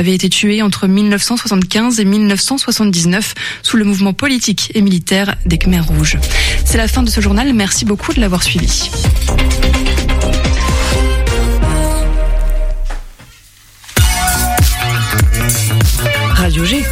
avait été tué entre 1975 et 1979 sous le mouvement politique et militaire des Khmers rouges. C'est la fin de ce journal. Merci beaucoup de l'avoir suivi. Radio G.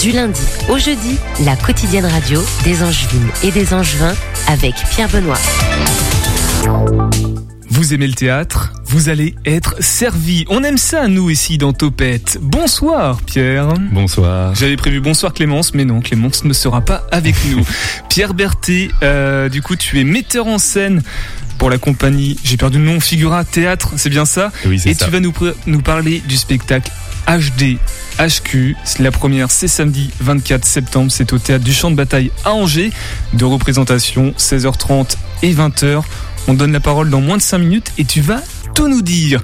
du lundi au jeudi, la quotidienne radio des Angevines et des Angevins avec Pierre Benoît. Vous aimez le théâtre? Vous allez être servi. On aime ça, nous, ici, dans Topette. Bonsoir, Pierre. Bonsoir. J'avais prévu bonsoir, Clémence, mais non, Clémence ne sera pas avec nous. Pierre Berthet, euh, du coup, tu es metteur en scène pour la compagnie, j'ai perdu le nom, Figura Théâtre, c'est bien ça Oui, c'est Et tu vas nous, nous parler du spectacle HD HQ. C'est La première, c'est samedi 24 septembre. C'est au théâtre du Champ de Bataille à Angers. De représentation 16h30 et 20h. On donne la parole dans moins de 5 minutes et tu vas tout nous dire.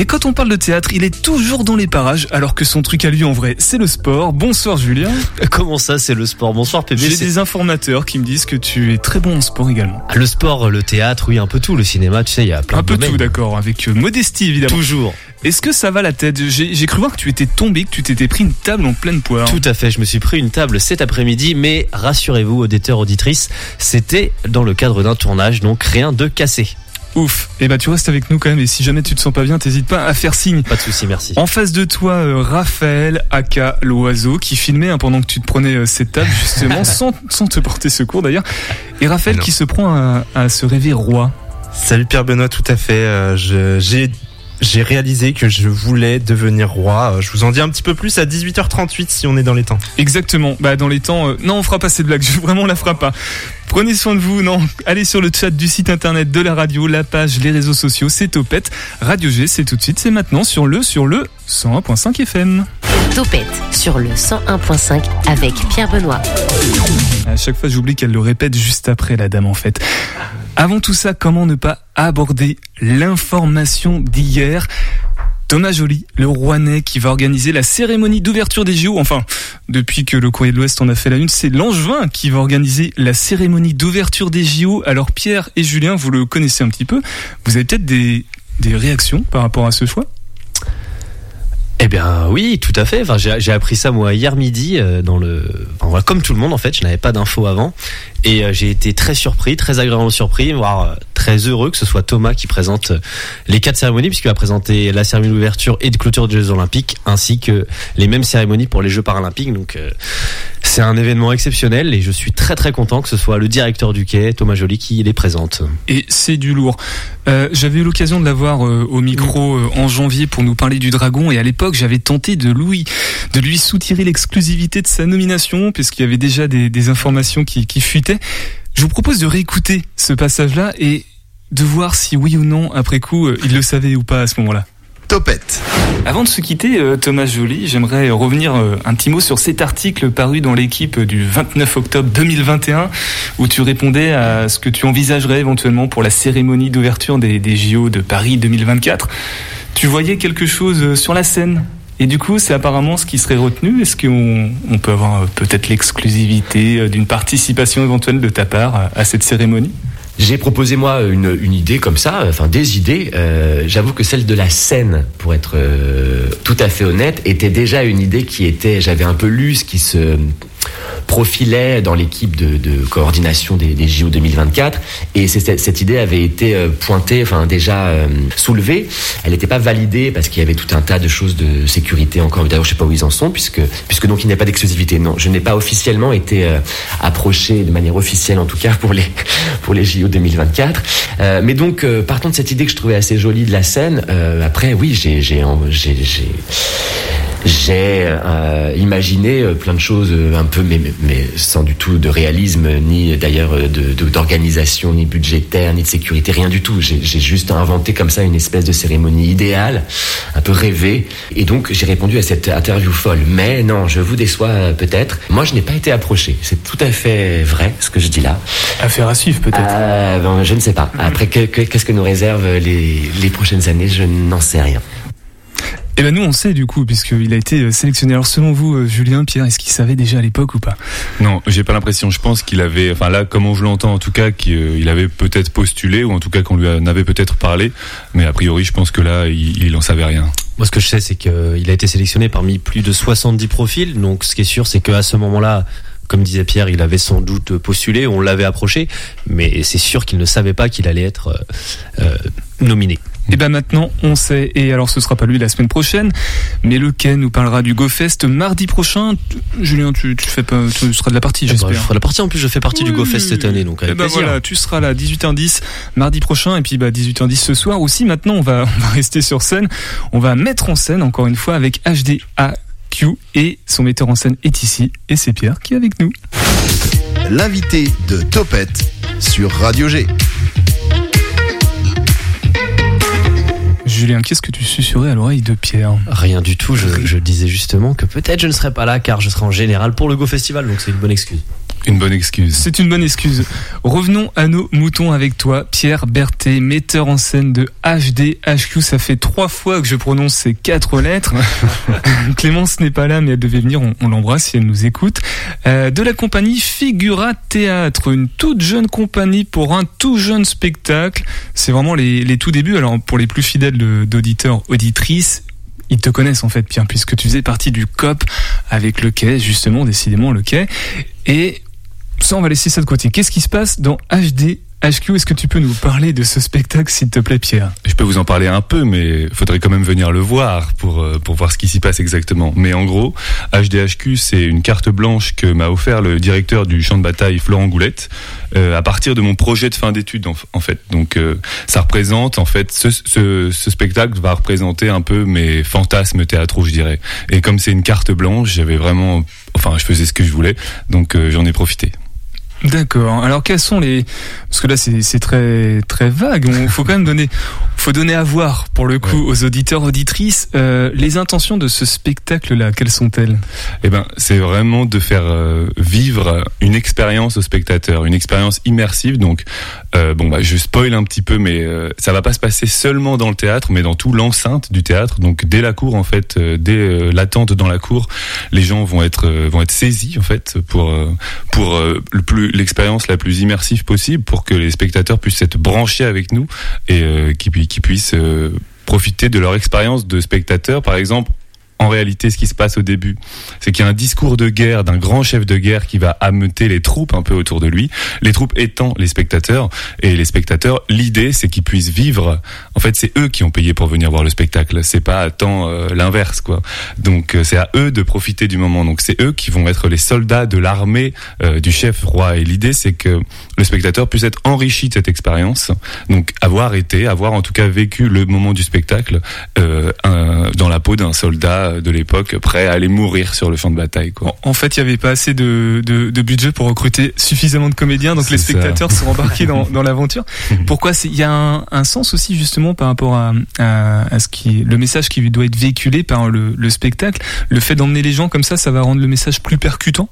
Et quand on parle de théâtre, il est toujours dans les parages, alors que son truc à lui en vrai, c'est le sport. Bonsoir Julien. Comment ça, c'est le sport? Bonsoir PB. J'ai des informateurs qui me disent que tu es très bon en sport également. Ah, Le sport, le théâtre, oui, un peu tout. Le cinéma, tu sais, il y a plein Un de peu domaines. tout, d'accord, avec euh, modestie évidemment. Toujours. Est-ce que ça va la tête? J'ai j'ai cru voir que tu étais tombé, que tu t'étais pris une table en pleine poire. Tout à fait, je me suis pris une table cet après-midi, mais rassurez-vous, auditeurs, auditrices, c'était dans le cadre d'un tournage, donc rien de cassé. Ouf. Et bah tu restes avec nous quand même et si jamais tu te sens pas bien, t'hésites pas à faire signe. Pas de souci, merci. En face de toi, euh, Raphaël, aka l'oiseau, qui filmait hein, pendant que tu te prenais euh, cette table justement, sans, sans te porter secours d'ailleurs. Et Raphaël Non. qui se prend à, à se rêver roi. Salut Pierre Benoît, tout à fait. Euh, je- J'ai j'ai réalisé que je voulais devenir roi. Euh, Je vous en dis un petit peu plus à 18h38 si on est dans les temps. Exactement. Bah dans les temps, euh, non, on fera pas cette blague. Je vraiment on la fera pas. Prenez soin de vous. Non, allez sur le chat du site internet de la radio, la page, les réseaux sociaux. C'est Topette. Radio G, c'est tout de suite. C'est maintenant sur le sur le 101.5 FM. Topette sur le 101.5 avec Pierre Benoît. À chaque fois, j'oublie qu'elle le répète juste après la dame en fait. Avant tout ça, comment ne pas aborder l'information d'hier? Thomas Joly, le Rouennais qui va organiser la cérémonie d'ouverture des JO. Enfin, depuis que le Courrier de l'Ouest en a fait la une, c'est Langevin qui va organiser la cérémonie d'ouverture des JO. Alors Pierre et Julien, vous le connaissez un petit peu. Vous avez peut-être des, des réactions par rapport à ce choix? Eh bien oui, tout à fait. Enfin, j'ai appris ça moi hier midi euh, dans le, enfin, comme tout le monde en fait. Je n'avais pas d'infos avant et euh, j'ai été très surpris, très agréablement surpris, voire euh, très heureux que ce soit Thomas qui présente les quatre cérémonies puisqu'il va présenter la cérémonie d'ouverture et de clôture des Jeux Olympiques ainsi que les mêmes cérémonies pour les Jeux Paralympiques. Donc c'est un événement exceptionnel et je suis très très content que ce soit le directeur du quai Thomas Joly qui les présente. Et c'est du lourd. Euh, j'avais eu l'occasion de l'avoir euh, au micro euh, en janvier pour nous parler du dragon et à l'époque j'avais tenté de lui, de lui soutirer l'exclusivité de sa nomination puisqu'il y avait déjà des, des informations qui, qui fuitaient. Je vous propose de réécouter ce passage-là et de voir si oui ou non, après coup, euh, il le savait ou pas à ce moment-là. Topette. Avant de se quitter, euh, Thomas Joly, j'aimerais revenir euh, un petit mot sur cet article paru dans l'équipe du 29 octobre 2021, où tu répondais à ce que tu envisagerais éventuellement pour la cérémonie d'ouverture des, JO de Paris 2024. Tu voyais quelque chose euh, sur la scène? Et du coup, c'est apparemment ce qui serait retenu. Est-ce qu'on on peut avoir peut-être l'exclusivité d'une participation éventuelle de ta part à cette cérémonie? J'ai proposé moi une, une idée comme ça, enfin des idées. Euh, J'avoue que celle de la scène, pour être euh, tout à fait honnête, était déjà une idée qui était, j'avais un peu lu ce qui se profilait dans l'équipe de, coordination des, JO 2024, et cette, idée avait été euh, pointée, enfin déjà euh, soulevée. Elle n'était pas validée parce qu'il y avait tout un tas de choses de sécurité encore. D'ailleurs, je sais pas où ils en sont, puisque puisque donc il n'y a pas d'exclusivité. Non, je n'ai pas officiellement été euh, approché de manière officielle, en tout cas pour les pour les JO 2024. Euh, mais donc, partant de cette idée que je trouvais assez jolie de la scène, après, oui, j'ai j'ai j'ai euh, imaginé euh, plein de choses euh, un peu mais, sans du tout de réalisme ni d'ailleurs euh, de de- d'organisation ni budgétaire ni de sécurité rien du tout. J'ai juste inventé comme ça une espèce de cérémonie idéale un peu rêvée. Et donc j'ai répondu à cette interview folle. Mais non je vous déçois peut-être. Moi je n'ai pas été approché. C'est tout à fait vrai ce que je dis là. Affaire à suivre peut-être. euh, bon, je ne sais pas. Après que- que- qu'est-ce que nous réservent les les prochaines années? Je n'en sais rien Eh ben nous on sait du coup puisqu'il a été euh, sélectionné. Alors selon vous, euh, Julien, Pierre, est-ce qu'il savait déjà à l'époque ou pas? Non, j'ai pas l'impression. Je pense qu'il avait, enfin là, comme je l'entends en tout cas, qu'il avait peut-être postulé ou en tout cas qu'on lui en avait peut-être parlé. Mais a priori, je pense que là, il, il en savait rien. Moi, ce que je sais, c'est qu'il a été sélectionné parmi plus de 70 profils. Donc, ce qui est sûr, c'est qu'à ce moment-là, comme disait Pierre, il avait sans doute postulé, on l'avait approché, mais c'est sûr qu'il ne savait pas qu'il allait être euh, euh, nominé. Et ben maintenant, on sait. Et alors, ce sera pas lui la semaine prochaine, mais le Ken nous parlera du GoFest mardi prochain. Julien, tu, tu fais pas, tu seras de la partie, Eh ben, j'espère. je ferai la partie en plus, je fais partie du. GoFest cette année, donc Eh avec ben plaisir. voilà, tu seras là 18h10 mardi prochain et puis bah 18h10 ce soir aussi. Maintenant, on va on va rester sur scène. On va mettre en scène encore une fois avec HDAQ et son metteur en scène est ici et c'est Pierre qui est avec nous. L'invité de Topette sur Radio G. Julien, qu'est-ce que tu susurrais à l'oreille de Pierre Rien du tout, je, je disais justement que peut-être je ne serai pas là car je serai en général pour le Go Festival, donc c'est une bonne excuse. Une bonne excuse. C'est une bonne excuse. Revenons à nos moutons avec toi, Pierre Berthet, metteur en scène de HDHQ. Ça fait trois fois que je prononce ces quatre lettres. Clémence n'est pas là, mais elle devait venir. On, on l'embrasse si elle nous écoute. Euh, de la compagnie Figura Théâtre, une toute jeune compagnie pour un tout jeune spectacle. C'est vraiment les, les tout débuts. Alors pour les plus fidèles d'auditeurs, auditrices, ils te connaissent en fait, Pierre, puisque tu faisais partie du COP avec le quai, justement, décidément le quai. Et ça, on va laisser ça de côté. Qu'est-ce qui se passe dans HD HQ Est-ce que tu peux nous parler de ce spectacle, s'il te plaît, Pierre? Je peux vous en parler un peu, mais faudrait quand même venir le voir pour euh, pour voir ce qui s'y passe exactement. Mais en gros, HDHQ, c'est une carte blanche que m'a offert le directeur du champ de bataille Florent Goulette euh, à partir de mon projet de fin d'études en, fait. Donc euh, ça représente en fait ce, spectacle va représenter un peu mes fantasmes théâtraux, je dirais. Et comme c'est une carte blanche, j'avais vraiment, enfin, je faisais ce que je voulais, donc j'en ai profité. D'accord. Alors quels sont les parce que là c'est très très vague. Il faut quand même donner faut donner à voir pour le coup aux auditeurs auditrices euh, les intentions de ce spectacle là. Quelles sont-elles? Eh ben, c'est vraiment de faire euh, vivre une expérience au spectateur, une expérience immersive. Donc, euh, bon, bah, je spoil un petit peu, mais ça va pas se passer seulement dans le théâtre, mais dans tout l'enceinte du théâtre. Donc, dès la cour, en fait, dès l'attente dans la cour, les gens vont être vont être saisis en fait pour pour le plus l'expérience la plus immersive possible, pour que les spectateurs puissent être branchés avec nous et euh, qu'ils puissent euh, profiter de leur expérience de spectateur, par exemple. En réalité, ce qui se passe au début, c'est qu'il y a un discours de guerre d'un grand chef de guerre qui va ameuter les troupes un peu autour de lui. Les troupes étant les spectateurs. Et les spectateurs, l'idée, c'est qu'ils puissent vivre. En fait, c'est eux qui ont payé pour venir voir le spectacle. C'est pas tant euh, l'inverse, quoi. Donc, euh, c'est à eux de profiter du moment. Donc, c'est eux qui vont être les soldats de l'armée euh, du chef roi. Et l'idée, c'est que le spectateur puisse être enrichi de cette expérience. Donc, avoir été, avoir en tout cas vécu le moment du spectacle un- dans la peau d'un soldat de l'époque, prêt à aller mourir sur le champ de bataille, quoi. En fait, il n'y avait pas assez de, de, de budget pour recruter suffisamment de comédiens, donc les ça. spectateurs sont embarqués dans, dans l'aventure. Pourquoi Il y a un, un sens aussi justement par rapport à, à, à ce qui le message qui doit être véhiculé par le, le spectacle. Le fait d'emmener les gens comme ça, ça va rendre le message plus percutant?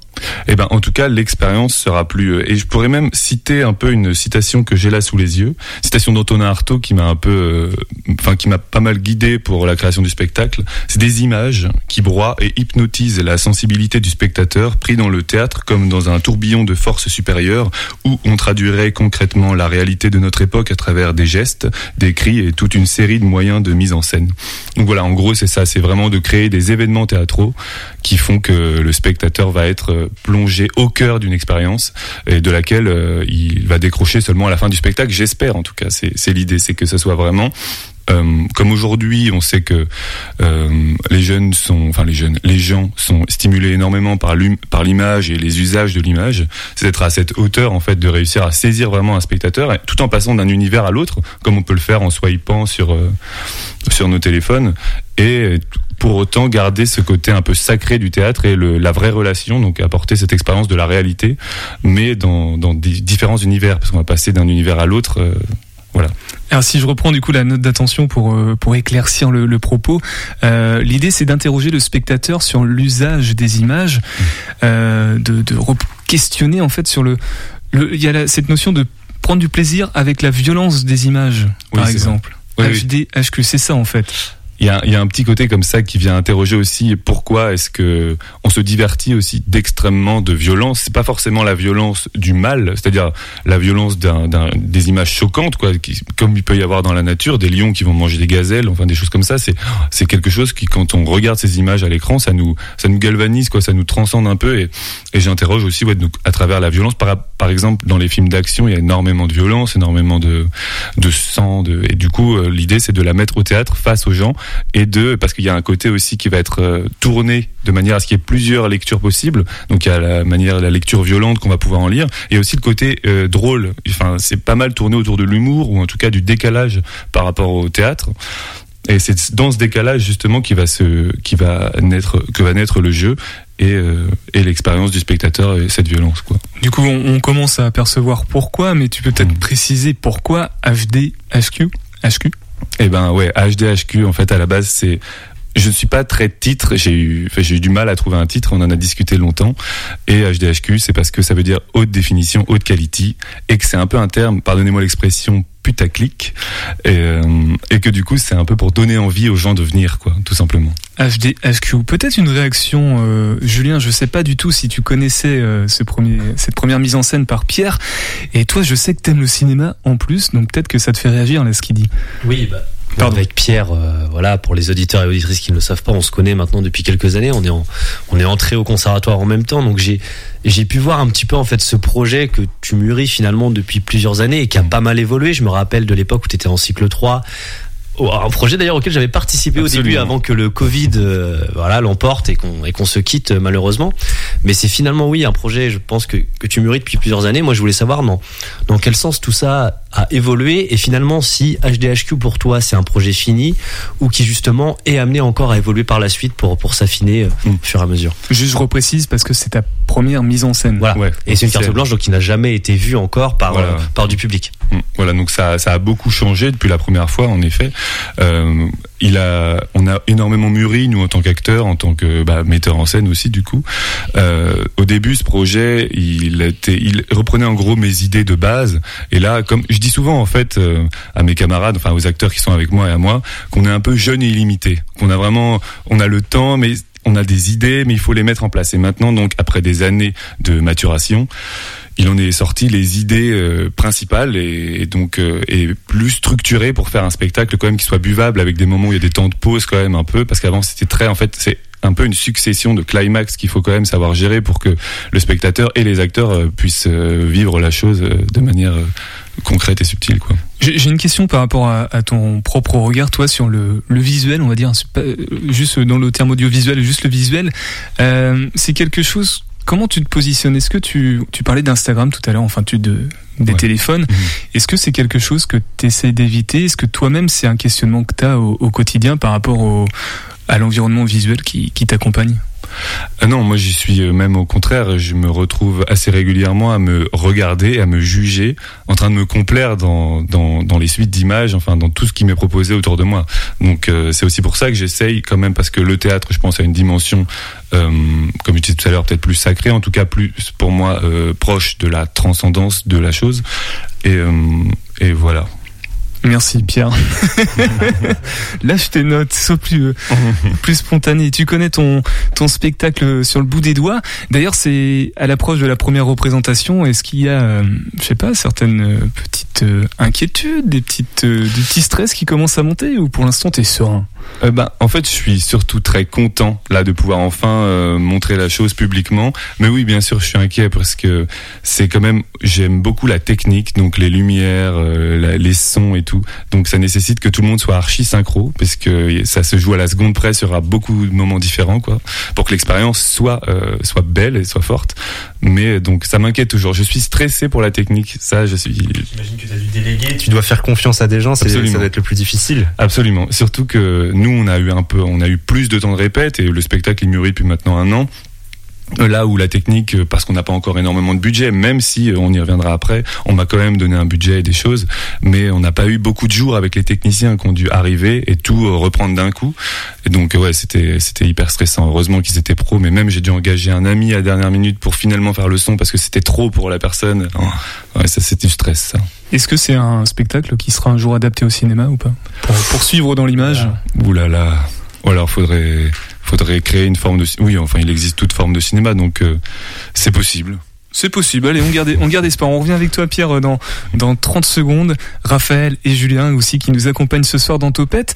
Eh ben, en tout cas, l'expérience sera plus. euh, Et je pourrais même citer un peu une citation que j'ai là sous les yeux, citation d'Antonin Artaud qui m'a un peu, euh, enfin qui m'a pas mal guidé pour la création du spectacle. C'est des images qui broient et hypnotisent la sensibilité du spectateur, pris dans le théâtre comme dans un tourbillon de forces supérieures, où on traduirait concrètement la réalité de notre époque à travers des gestes, des cris et toute une série de moyens de mise en scène. Donc voilà, en gros, c'est ça, c'est vraiment de créer des événements théâtraux qui font que le spectateur va être euh, plongé au cœur d'une expérience et de laquelle euh, il va décrocher seulement à la fin du spectacle. J'espère, en tout cas, c'est l'idée, c'est que ça soit vraiment euh, comme aujourd'hui, on sait que euh, les jeunes sont, enfin les jeunes, les gens sont stimulés énormément par l'image et les usages de l'image. C'est d'être à cette hauteur en fait de réussir à saisir vraiment un spectateur, tout en passant d'un univers à l'autre, comme on peut le faire en swipant sur euh, sur nos téléphones, et pour autant garder ce côté un peu sacré du théâtre et le, la vraie relation, donc apporter cette expérience de la réalité, mais dans, dans différents univers, parce qu'on va passer d'un univers à l'autre. Voilà. Alors si je reprends du coup la note d'attention pour euh, pour éclaircir le, le propos, euh, l'idée c'est d'interroger le spectateur sur l'usage des images, euh, de, de questionner en fait sur le, il y a la- cette notion de prendre du plaisir avec la violence des images Oui, par exemple. Oui, HD, HQ, c'est ça en fait. Il y a, y a un petit côté comme ça qui vient interroger aussi pourquoi est-ce que on se divertit aussi d'extrêmement de violence. C'est pas forcément la violence du mal, c'est-à-dire la violence des images choquantes, quoi, qui, comme il peut y avoir dans la nature, des lions qui vont manger des gazelles, enfin des choses comme ça. C'est c'est quelque chose qui, quand on regarde ces images à l'écran, ça nous ça nous galvanise, quoi, ça nous transcende un peu. Et, et j'interroge aussi, ouais, à travers la violence. Par, par exemple, dans les films d'action, il y a énormément de violence, énormément de de sang, de, et du coup, euh, l'idée c'est de la mettre au théâtre face aux gens et de parce qu'il y a un côté aussi qui va être euh, tourné de manière à ce qu'il y ait plusieurs lectures possibles. Donc il y a la manière la lecture violente qu'on va pouvoir en lire et aussi le côté euh, drôle. Enfin, c'est pas mal tourné autour de l'humour ou en tout cas du décalage par rapport au théâtre. Et c'est dans ce décalage justement qui va se qui va naître que va naître le jeu et, euh, et l'expérience du spectateur et cette violence quoi. Du coup, on, on commence à apercevoir pourquoi, mais tu peux peut-être Mhm. préciser pourquoi HD, HQ, HQ. Eh ben ouais, HDHQ en fait à la base c'est je ne suis pas très titre, j'ai eu enfin, j'ai eu du mal à trouver un titre, on en a discuté longtemps et HDHQ c'est parce que ça veut dire haute définition, haute quality et que c'est un peu un terme, pardonnez-moi l'expression putaclic et, euh, et que du coup c'est un peu pour donner envie aux gens de venir quoi, tout simplement. HD, HQ. Peut-être une réaction, euh, Julien. Je sais pas du tout si tu connaissais euh, ce premier, cette première mise en scène par Pierre. Et toi, je sais que t'aimes le cinéma en plus, donc peut-être que ça te fait réagir là ce qu'il dit. Oui, bah. Pardon. Avec Pierre, euh, voilà, pour les auditeurs et auditrices qui ne le savent pas, on se connaît maintenant depuis quelques années. On est en, on est entré au conservatoire en même temps, donc j'ai, j'ai pu voir un petit peu en fait ce projet que tu mûris finalement depuis plusieurs années et qui a pas mal évolué. Je me rappelle de l'époque où tu étais en cycle 3. Un projet d'ailleurs auquel j'avais participé au début Absolument. avant que le Covid euh, voilà l'emporte et qu'on et qu'on se quitte euh, malheureusement. Mais c'est finalement oui un projet je pense que, que tu mûris depuis plusieurs années. Moi je voulais savoir dans dans quel sens tout ça a évolué et finalement si HDHQ pour toi c'est un projet fini ou qui justement est amené encore à évoluer par la suite pour pour s'affiner euh, Mm. au fur et à mesure. Juste, je reprécise parce que c'est ta première mise en scène. Voilà. Ouais, Et c'est une carte blanche donc qui n'a jamais été vue encore par Voilà. euh, par du public. Mm. Voilà, donc ça, ça a beaucoup changé depuis la première fois, en effet. Euh, il a, on a énormément mûri, nous, en tant qu'acteurs, en tant que bah, metteur en scène aussi, du coup. Euh, au début, ce projet, il, était, il reprenait en gros mes idées de base. Et là, comme je dis souvent, en fait, euh, à mes camarades, enfin aux acteurs qui sont avec moi et à moi, qu'on est un peu jeune et illimité. Qu'on a vraiment, on a le temps, mais on a des idées, mais il faut les mettre en place. Et maintenant, donc, après des années de maturation, il en est sorti les idées euh, principales et, donc euh, et plus structurées pour faire un spectacle quand même qui soit buvable avec des moments où il y a des temps de pause quand même un peu parce qu'avant c'était très en fait c'est un peu une succession de climax qu'il faut quand même savoir gérer pour que le spectateur et les acteurs euh, puissent euh, vivre la chose de manière concrète et subtile quoi. J'ai une question par rapport à, ton propre regard, toi, sur le, le visuel, on va dire, juste dans le terme audiovisuel, juste le visuel. C'est quelque chose. Comment tu te positionnes? Est-ce que tu, tu parlais d'Instagram tout à l'heure, enfin, tu de des Ouais. téléphones. Mhm. Est-ce que c'est quelque chose que tu essaies d'éviter? Est-ce que toi-même, c'est un questionnement que tu as au, au quotidien par rapport au, à l'environnement visuel qui, qui t'accompagne? Ah non, moi j'y suis euh, même au contraire, je me retrouve assez régulièrement à me regarder, à me juger, en train de me complaire dans, dans, dans les suites d'images, enfin dans tout ce qui m'est proposé autour de moi. Donc euh, c'est aussi pour ça que j'essaye quand même, parce que le théâtre, je pense, a une dimension, comme je disais tout à l'heure, peut-être plus sacrée, en tout cas plus pour moi euh, proche de la transcendance de la chose. Et, euh, et voilà. Merci Pierre. Lâche tes notes, sois plus euh, plus spontané. Tu connais ton ton spectacle sur le bout des doigts. D'ailleurs, c'est à l'approche de la première représentation. Est-ce qu'il y a, euh, je sais pas, certaines euh, petites euh, inquiétudes, des petites euh, des petits stress qui commencent à monter ou pour l'instant t'es serein? Euh, ben, en fait, je suis surtout très content là de pouvoir enfin euh, montrer la chose publiquement. Mais oui, bien sûr, je suis inquiet parce que c'est quand même j'aime beaucoup la technique, donc les lumières, euh, la- les sons et tout. Donc ça nécessite que tout le monde soit archi synchro parce que ça se joue à la seconde près, il y aura beaucoup de moments différents quoi, pour que l'expérience soit euh, soit belle et soit forte. Mais donc ça m'inquiète toujours. Je suis stressé pour la technique. Ça, je suis J'imagine que tu as dû déléguer, tu dois faire confiance à des gens, ça va être le plus difficile. Absolument. Surtout que nous, on a eu un peu, on a eu plus de temps de répète et le spectacle est mûri depuis maintenant un an. Là où la technique, euh, parce qu'on n'a pas encore énormément de budget, même si euh, on y reviendra après, on m'a quand même donné un budget et des choses, mais on n'a pas eu beaucoup de jours avec les techniciens qui ont dû arriver et tout euh, reprendre d'un coup. Et donc ouais, c'était c'était hyper stressant. Heureusement qu'ils étaient pros, mais même j'ai dû engager un ami à la dernière minute pour finalement faire le son parce que c'était trop pour la personne. Ouais, ça c'était du stress. Ça. Est-ce que c'est un spectacle qui sera un jour adapté au cinéma ou pas? Pour, pour suivre dans l'image? Ouh là là. Ou alors faudrait faudrait créer une forme de oui enfin il existe toute forme de cinéma donc euh, c'est possible c'est possible. Allez, on garde, on garde espoir. On revient avec toi, Pierre, dans, dans 30 secondes. Raphaël et Julien aussi qui nous accompagnent ce soir dans Topette.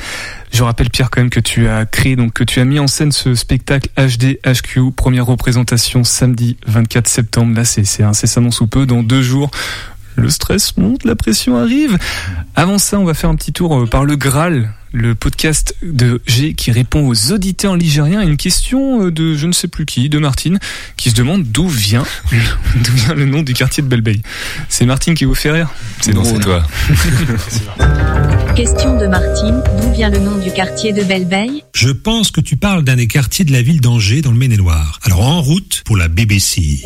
Je rappelle, Pierre, quand même, que tu as créé, donc, que tu as mis en scène ce spectacle HD HQ, première représentation samedi 24 septembre. Là, c'est incessamment sous peu, dans deux jours. Le stress monte, la pression arrive. Avant ça, on va faire un petit tour euh, par le Graal, le podcast de G qui répond aux auditeurs ligériens à une question euh, de je ne sais plus qui, de Martine, qui se demande d'où vient, d'où vient le nom du quartier de Belleveille. C'est Martine qui vous fait rire C'est non, c'est toi. question de Martine, d'où vient le nom du quartier de Belleveille Je pense que tu parles d'un des quartiers de la ville d'Angers dans le Maine-et-Loire. Alors en route pour la BBC.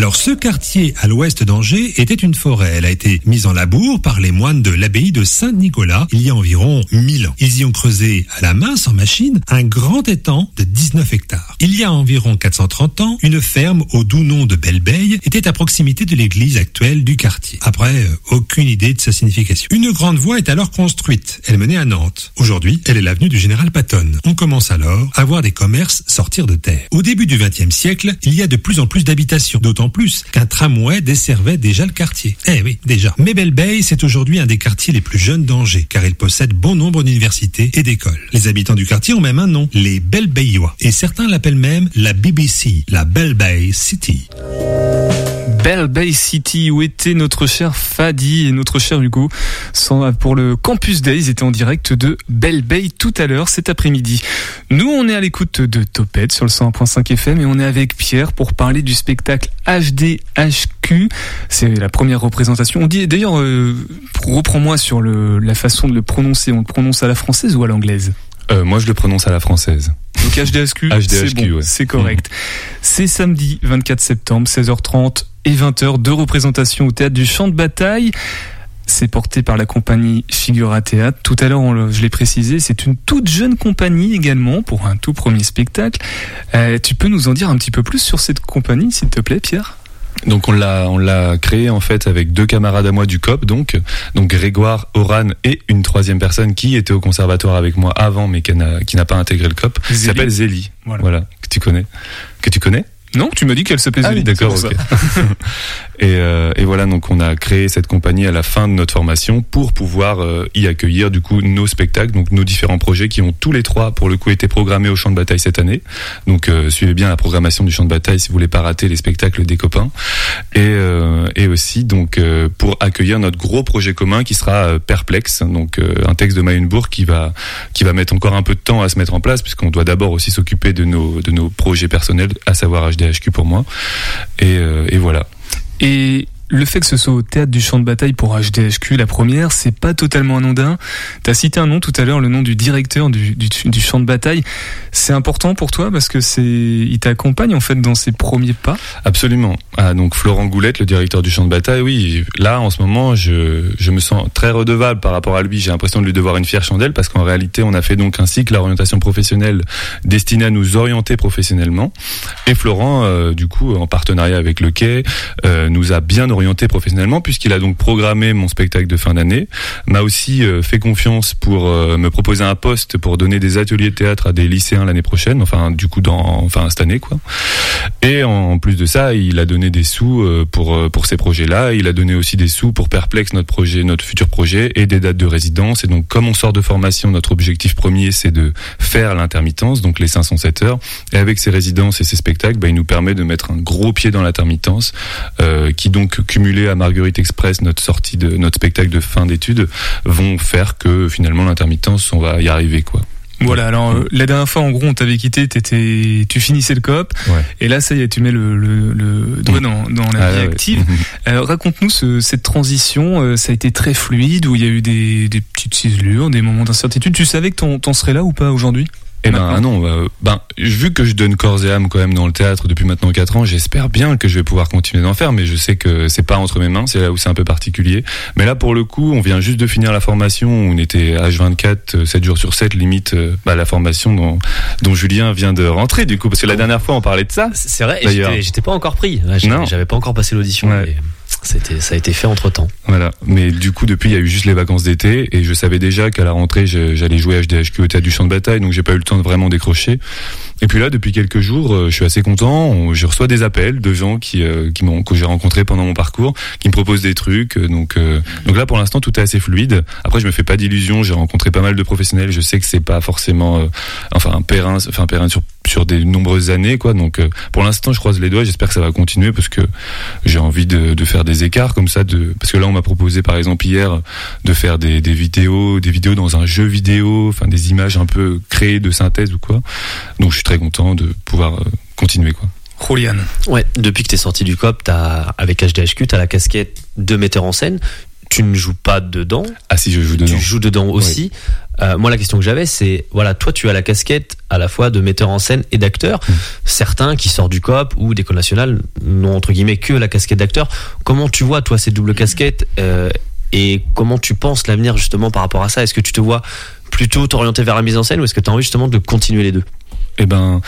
Alors ce quartier à l'ouest d'Angers était une forêt. Elle a été mise en labour par les moines de l'abbaye de Saint-Nicolas il y a environ 1000 ans. Ils y ont creusé à la main, sans machine, un grand étang de 19 hectares. Il y a environ 430 ans, une ferme au doux nom de Belleveille était à proximité de l'église actuelle du quartier. Après, euh, aucune idée de sa signification. Une grande voie est alors construite. Elle menait à Nantes. Aujourd'hui, elle est l'avenue du Général Patton. On commence alors à voir des commerces sortir de terre. Au début du XXe siècle, il y a de plus en plus d'habitations, d'autant plus qu'un tramway desservait déjà le quartier. Eh oui, déjà. Mais Belleveille, c'est aujourd'hui un des quartiers les plus jeunes d'Angers, car il possède bon nombre d'universités et d'écoles. Les habitants du quartier ont même un nom, les Belleveillois. Et certains l'appellent même la BBC, la Belle Bay City. Belle Bay City où était notre cher Fadi et notre cher Hugo pour le Campus Days. Ils étaient en direct de Belle Bay tout à l'heure cet après-midi. Nous, on est à l'écoute de Topette sur le 101.5 FM et on est avec Pierre pour parler du spectacle HDHQ. C'est la première représentation. On dit d'ailleurs, euh, reprends-moi sur le, la façon de le prononcer. On le prononce à la française ou à l'anglaise? Euh, moi, je le prononce à la française. Donc HDHQ, c'est bon, c'est correct. C'est samedi 24 septembre, 16h30 et 20h, deux représentations au théâtre du Champ de Bataille. C'est porté par la compagnie Figura Théâtre. Tout à l'heure, je l'ai précisé, c'est une toute jeune compagnie également pour un tout premier spectacle. Euh, tu peux nous en dire un petit peu plus sur cette compagnie, s'il te plaît, Pierre? Donc on l'a on l'a créé en fait avec deux camarades à moi du COP donc donc Grégoire Oran et une troisième personne qui était au conservatoire avec moi avant mais qui n'a qui n'a pas intégré le COP s'appelle Zélie voilà. voilà que tu connais que tu connais? Non, tu m'as dit qu'elle s'appelait ah, D'accord. et, euh, et, voilà, donc on a créé cette compagnie à la fin de notre formation pour pouvoir euh, y accueillir du coup nos spectacles, donc nos différents projets qui ont tous les trois pour le coup été programmés au champ de bataille cette année. Donc euh, suivez bien la programmation du champ de bataille si vous voulez pas rater les spectacles des copains. Et, euh, et aussi donc pour accueillir notre gros projet commun qui sera Perplexe, donc un texte de Mayenbourg qui va qui va mettre encore un peu de temps à se mettre en place puisqu'on doit d'abord aussi s'occuper de nos de nos projets personnels, à savoir HDHQ pour moi. Et, euh, et voilà. Et le fait que ce soit au théâtre du champ de bataille pour HDHQ, la première, c'est pas totalement anodin. Tu as cité un nom tout à l'heure, le nom du directeur du, du, du champ de bataille. C'est important pour toi parce que c'est, il t'accompagne en fait dans ses premiers pas? Absolument. Ah, donc Florent Goulette, le directeur du champ de bataille, oui, là en ce moment, je, je me sens très redevable par rapport à lui. J'ai l'impression de lui devoir une fière chandelle parce qu'en réalité, on a fait donc un cycle à orientation professionnelle destiné à nous orienter professionnellement. Et Florent, euh, du coup, en partenariat avec le Quai, euh, nous a bien orienté orienté professionnellement puisqu'il a donc programmé mon spectacle de fin d'année, m'a aussi euh, fait confiance pour euh, me proposer un poste pour donner des ateliers de théâtre à des lycéens l'année prochaine, enfin du coup dans enfin cette année quoi. Et en, plus de ça, il a donné des sous euh, pour pour ces projets-là, il a donné aussi des sous pour Perplex notre projet, notre futur projet et des dates de résidence. Et donc comme on sort de formation, notre objectif premier c'est de faire l'intermittence, donc les 507 heures. Et avec ces résidences et ces spectacles, bah, il nous permet de mettre un gros pied dans l'intermittence qui donc cumulé à Marguerite Express, notre sortie de notre spectacle de fin d'études, vont faire que finalement l'intermittence, on va y arriver quoi. Voilà, alors euh, la dernière fois en gros on t'avait quitté, étais, tu finissais le COP, et là ça y est, tu mets le, le, le doigt dans, dans la ah vie active. Euh, Raconte-nous ce, cette transition, euh, ça a été très fluide, où il y a eu des, des petites ciselures, des moments d'incertitude. Tu savais que t'en serais là ou pas aujourd'hui? Eh ben ah non, euh, ben vu que je donne corps et âme quand même dans le théâtre depuis maintenant 4 ans, j'espère bien que je vais pouvoir continuer d'en faire, mais je sais que c'est pas entre mes mains, c'est là où c'est un peu particulier. Mais là pour le coup, on vient juste de finir la formation, on était H24, 7 jours sur 7, limite euh, bah, la formation dont, dont Julien vient de rentrer du coup, parce que la dernière fois on parlait de ça. C'est vrai, et j'étais- pas encore pris. J'avais- pas encore passé l'audition. mais Ça a été fait entre temps. Voilà. Mais du coup, depuis, il y a eu juste les vacances d'été et je savais déjà qu'à la rentrée, j'allais jouer HDHQ au théâtre du champ de bataille, donc j'ai pas eu le temps de vraiment décrocher. Et puis là, depuis quelques jours, euh, je suis assez content. On- Je reçois des appels de gens qui, euh, qui m'ont, que j'ai rencontrés pendant mon parcours, qui me proposent des trucs. euh, Donc, euh, donc là, pour l'instant, tout est assez fluide. Après, je me fais pas d'illusions. J'ai rencontré pas mal de professionnels. Je sais que c'est pas forcément, euh, enfin, un périn, enfin, un périn sur sur des nombreuses années, quoi. Donc, euh, pour l'instant, je croise les doigts. J'espère que ça va continuer parce que j'ai envie de, de faire des écarts comme ça. De parce que là, on m'a proposé, par exemple, hier, de faire des, des vidéos, des vidéos dans un jeu vidéo, enfin, des images un peu créées de synthèse ou quoi. Donc, très content de pouvoir euh, continuer, quoi. Julian. Ouais, depuis que t'es sorti du COP, t'as, avec HDHQ, t'as la casquette de metteur en scène. Tu ne joues pas dedans. Ah si, je joue dedans. Tu joues dedans aussi. Euh, moi, la question que j'avais, c'est voilà, toi, tu as la casquette à la fois de metteur en scène et d'acteur. Mmh. Certains qui sortent du COP ou d'école nationale n'ont entre guillemets que la casquette d'acteur. Comment tu vois toi ces doubles casquettes euh, et comment tu penses l'avenir justement par rapport à ça? Est-ce que tu te vois plutôt t'orienter vers la mise en scène ou est-ce que tu as envie justement de continuer les deux? Eh ben,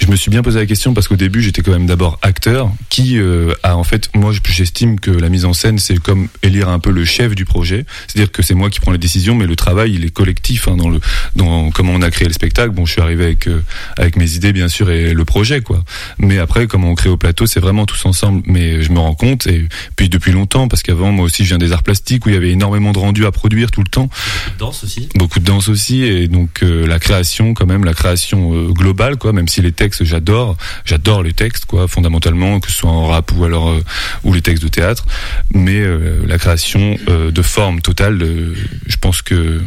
je me suis bien posé la question parce qu'au début, j'étais quand même d'abord acteur, qui euh, a en fait, moi, j'estime que la mise en scène, c'est comme élire un peu le chef du projet. C'est-à-dire que c'est moi qui prends les décisions, mais le travail, il est collectif hein, dans le, dans comment on a créé le spectacle. Bon, je suis arrivé avec euh, avec mes idées, bien sûr, et le projet, quoi. Mais après, comment on crée au plateau, c'est vraiment tous ensemble. Mais je me rends compte, et puis depuis longtemps, parce qu'avant, moi aussi, je viens des arts plastiques où il y avait énormément de rendus à produire tout le temps Danse aussi. beaucoup de danse aussi et donc euh, la création quand même la création globale quoi même si les textes j'adore j'adore les textes quoi fondamentalement que ce soit en rap ou alors euh, ou les textes de théâtre mais euh, la création euh, de forme totale je pense que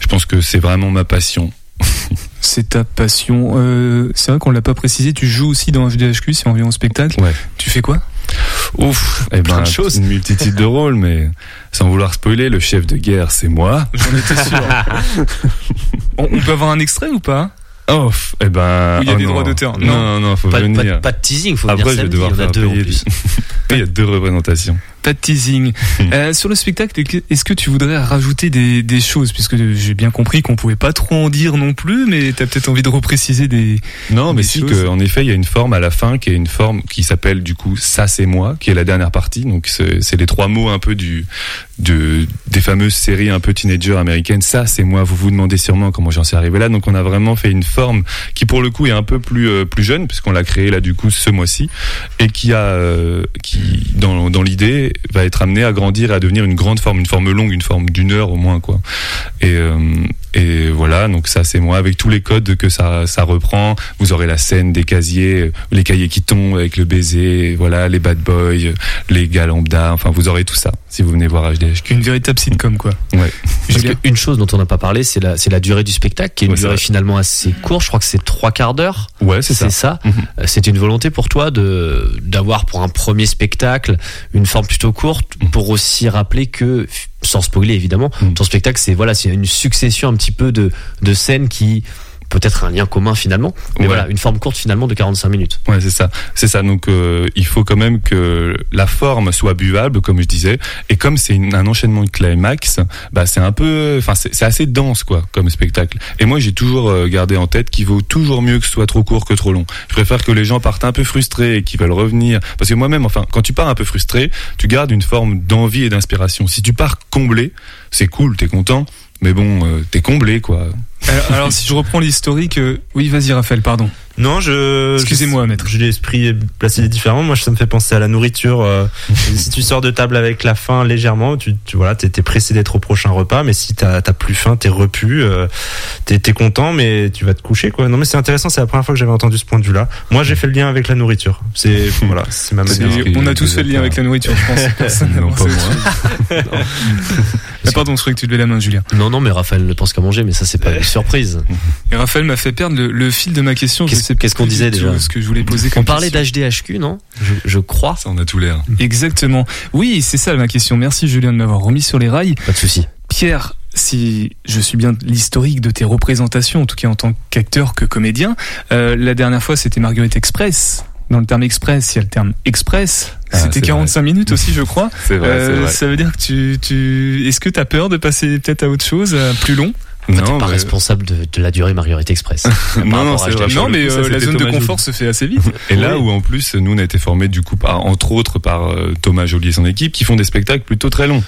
je pense que c'est vraiment ma passion C'est ta passion. Euh, c'est vrai qu'on l'a pas précisé. Tu joues aussi dans HDHQ si on vient au spectacle. Ouais. Tu fais quoi? Ouf, eh ben, de choses. une multitude de rôles, mais sans vouloir spoiler, le chef de guerre, c'est moi. J'en étais sûr. on, on peut avoir un extrait ou pas? Oh, eh ben. Où il y a oh des non. droits d'auteur. Non, non, non, faut Pas, venir. pas- pas de teasing, faut Après, venir je vais samedi, devoir il y en a faire deux en payer. plus. Il y a deux représentations. Pas de teasing. Euh, sur le spectacle, est-ce que tu voudrais rajouter des, des choses? Puisque j'ai bien compris qu'on pouvait pas trop en dire non plus, mais t'as peut-être envie de repréciser des. Non, mais si, que, en effet, il y a une forme à la fin qui est une forme qui s'appelle du coup ça c'est moi, qui est la dernière partie. Donc c'est c'est les trois mots un peu du de des fameuses séries un peu teenager américaines. Ça c'est moi. Vous vous demandez sûrement comment j'en suis arrivé là. Donc on a vraiment fait une forme qui pour le coup est un peu plus euh, plus jeune puisqu'on l'a créée là du coup ce mois-ci et qui a euh, qui dans dans l'idée va être amené à grandir et à devenir une grande forme, une forme longue, une forme d'une heure au moins quoi. Et euh, et voilà, donc ça c'est moi avec tous les codes que ça ça reprend. Vous aurez la scène des casiers, euh, les cahiers qui tombent avec le baiser, voilà, les bad boys, euh, les gars lambda, enfin vous aurez tout ça si vous venez voir HDHQ. Une véritable sitcom, quoi. Ouais. Parce que une chose dont on n'a pas parlé, c'est la, c'est la durée du spectacle, qui est une Ouais, c'est durée finalement assez courte. Je crois que c'est trois quarts d'heure. Ouais, c'est ça. C'est ça. Mhm. C'était une volonté pour toi de d'avoir pour un premier spectacle une forme plutôt courte, pour aussi rappeler que, sans spoiler évidemment, Mhm. ton spectacle c'est voilà, c'est une succession un petit peu de de scènes qui peut-être un lien commun finalement, mais Ouais. voilà, une forme courte finalement de 45 minutes. Ouais, c'est ça. C'est ça. Donc, euh, il faut quand même que la forme soit buvable, comme je disais. Et comme c'est un enchaînement de climax, bah, c'est un peu, enfin, c'est c'est assez dense, quoi, comme spectacle. Et moi, j'ai toujours euh, gardé en tête qu'il vaut toujours mieux que ce soit trop court que trop long. Je préfère que les gens partent un peu frustrés et qu'ils veulent revenir. Parce que moi-même, enfin, quand tu pars un peu frustré, tu gardes une forme d'envie et d'inspiration. Si tu pars comblé, c'est cool, t'es content. Mais bon, euh, t'es comblé, quoi. Alors, si je reprends l'historique, euh, oui, vas-y, Raphaël, pardon. Non, je. Excusez-moi, maître. J'ai l'esprit placé différemment. Moi, ça me fait penser à la nourriture. euh, si tu sors de table avec la faim légèrement, tu, tu voilà, t'es t'es pressé d'être au prochain repas. Mais si t'as t'as plus faim, t'es repu, euh, t'es t'es content, mais tu vas te coucher, quoi. Non, mais c'est intéressant. C'est la première fois que j'avais entendu ce point de vue-là. Moi, j'ai fait le lien avec la nourriture. C'est voilà, c'est ma manière. on a tous fait le lien avec la nourriture, je pense. personnellement. Non, pas C'est- Ah, pardon, je croyais que tu levais la main, Julien. Non, non, mais Raphaël ne pense qu'à manger, mais ça c'est pas une surprise. Et Raphaël m'a fait perdre le, le fil de ma question. Qu'est-ce- qu'on disait déjà Ce que je voulais poser On comme parlait question. d'HDHQ, non? Je, je crois. Ça, on a tout l'air. Exactement. Oui, c'est ça ma question. Merci Julien de m'avoir remis sur les rails. Pas de souci. Pierre, si je suis bien l'historique de tes représentations, en tout cas en tant qu'acteur que comédien, euh, la dernière fois c'était Marguerite Express. Dans le terme express, il y a le terme express. Ah, C'était c'est 45 minutes aussi, je crois. C'est vrai, Euh, vrai. Ça veut dire que tu, tu... est-ce que tu as peur de passer peut-être à autre chose, à plus long? Non, pas mais- responsable de, de la durée Marguerite Express. Non, non, c'est vrai. Non, mais coup, euh, la zone de confort se fait assez vite. Et là où en plus nous on a été formés du coup par entre autres par euh, Thomas Joly et son équipe qui font des spectacles plutôt très longs.